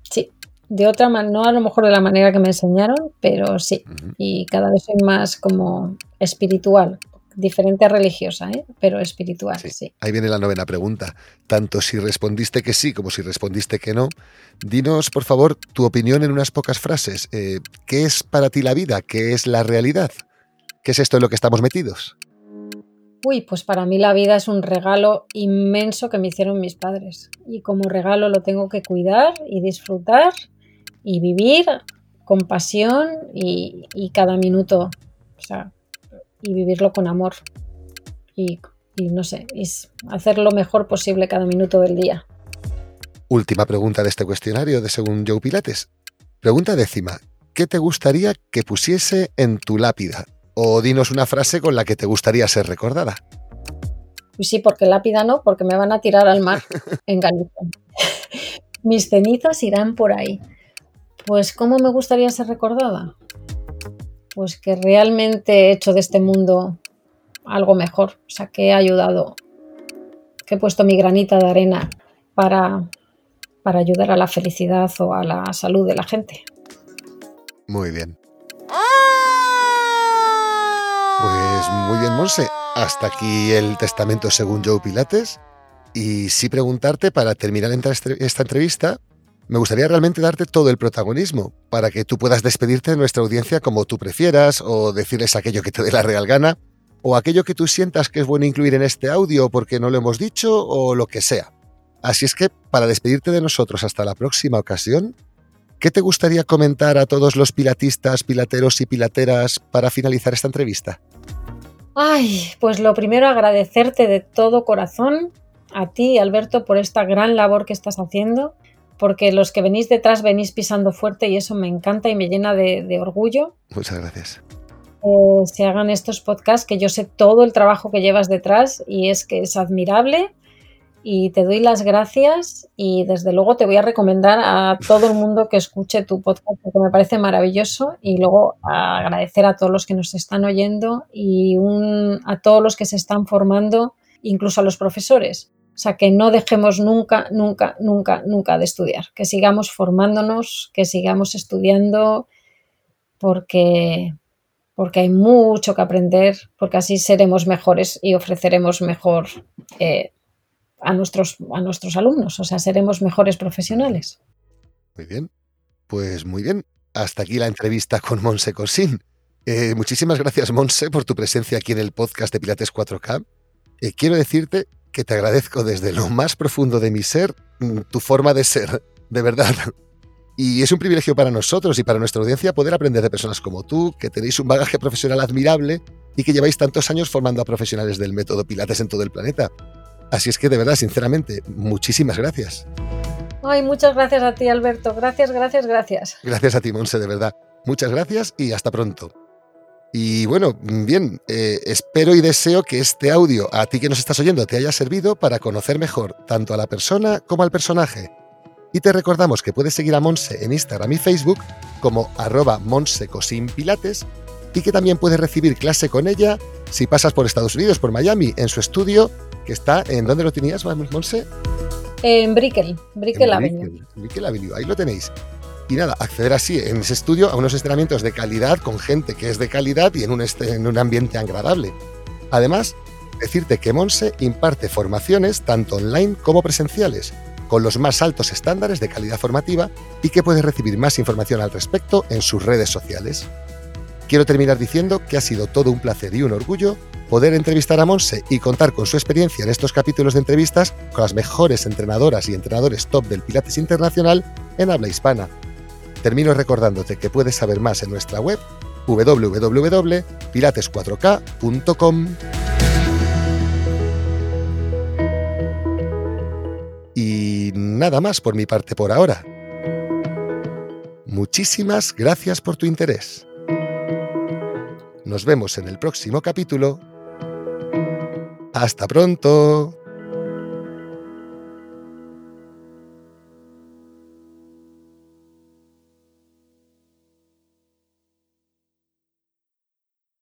sí. De otra manera, no a lo mejor de la manera que me enseñaron, pero sí. Y cada vez soy más como espiritual, diferente a religiosa, ¿eh? pero espiritual, Sí. sí. Ahí viene la novena pregunta. Tanto si respondiste que sí como si respondiste que no, dinos, por favor, tu opinión en unas pocas frases. Eh, ¿Qué es para ti la vida? ¿Qué es la realidad? ¿Qué es esto en lo que estamos metidos? Uy, pues para mí la vida es un regalo inmenso que me hicieron mis padres. Y como regalo lo tengo que cuidar y disfrutar y vivir con pasión y, y cada minuto, o sea, y vivirlo con amor. Y, y no sé, y s- hacer lo mejor posible cada minuto del día. Última pregunta de este cuestionario de Según Joe Pilates. Pregunta décima. ¿Qué te gustaría que pusiese en tu lápida? O dinos una frase con la que te gustaría ser recordada. Y sí, porque lápida no, porque me van a tirar al mar (laughs) en Galicia. Mis cenizas irán por ahí. Pues, ¿cómo me gustaría ser recordada? Pues que realmente he hecho de este mundo algo mejor. O sea, que he ayudado, que he puesto mi granita de arena para, para ayudar a la felicidad o a la salud de la gente. Muy bien. Pues muy bien, Monse. Hasta aquí el testamento según Joe Pilates. Y sí preguntarte, para terminar esta entrevista, me gustaría realmente darte todo el protagonismo, para que tú puedas despedirte de nuestra audiencia como tú prefieras, o decirles aquello que te dé la real gana, o aquello que tú sientas que es bueno incluir en este audio porque no lo hemos dicho, o lo que sea. Así es que, para despedirte de nosotros hasta la próxima ocasión, ¿Qué te gustaría comentar a todos los pilatistas, pilateros y pilateras para finalizar esta entrevista? Ay, pues lo primero agradecerte de todo corazón a ti, Alberto, por esta gran labor que estás haciendo, porque los que venís detrás venís pisando fuerte y eso me encanta y me llena de, de orgullo. Muchas gracias. Eh, se hagan estos podcasts, que yo sé todo el trabajo que llevas detrás y es que es admirable y te doy las gracias y desde luego te voy a recomendar a todo el mundo que escuche tu podcast porque me parece maravilloso y luego agradecer a todos los que nos están oyendo y a todos los que se están formando, incluso a los profesores. O sea, que no dejemos nunca, nunca, nunca, nunca de estudiar, que sigamos formándonos, que sigamos estudiando porque, porque hay mucho que aprender, porque así seremos mejores y ofreceremos mejor eh, a nuestros, a nuestros alumnos, o sea, seremos mejores profesionales. Muy bien, pues muy bien. Hasta aquí la entrevista con Monse Cosín. Eh, muchísimas gracias, Monse, por tu presencia aquí en el podcast de Pilates 4K. Eh, quiero decirte que te agradezco desde lo más profundo de mi ser mm, tu forma de ser, de verdad. Y es un privilegio para nosotros y para nuestra audiencia poder aprender de personas como tú, que tenéis un bagaje profesional admirable y que lleváis tantos años formando a profesionales del método Pilates en todo el planeta. Así es que de verdad, sinceramente, muchísimas gracias. Ay, muchas gracias a ti, Alberto. Gracias, gracias, gracias. Gracias a ti, Monse, de verdad. Muchas gracias y hasta pronto. Y bueno, bien, eh, espero y deseo que este audio a ti que nos estás oyendo te haya servido para conocer mejor tanto a la persona como al personaje. Y te recordamos que puedes seguir a Monse en Instagram y Facebook como arroba monsecosinpilates y que también puedes recibir clase con ella si pasas por Estados Unidos, por Miami, en su estudio que está en ¿dónde lo tenías, Monse? En Brickell, Brickell Avenue. Brickell Avenue, ahí lo tenéis. Y nada, acceder así en ese estudio a unos entrenamientos de calidad con gente que es de calidad y en un, en un ambiente agradable. Además, decirte que Monse imparte formaciones tanto online como presenciales, con los más altos estándares de calidad formativa y que puedes recibir más información al respecto en sus redes sociales. Quiero terminar diciendo que ha sido todo un placer y un orgullo poder entrevistar a Monse y contar con su experiencia en estos capítulos de entrevistas con las mejores entrenadoras y entrenadores top del Pilates Internacional en habla hispana. Termino recordándote que puedes saber más en nuestra web www.pilates4k.com. Y nada más por mi parte por ahora. Muchísimas gracias por tu interés. Nos vemos en el próximo capítulo hasta pronto.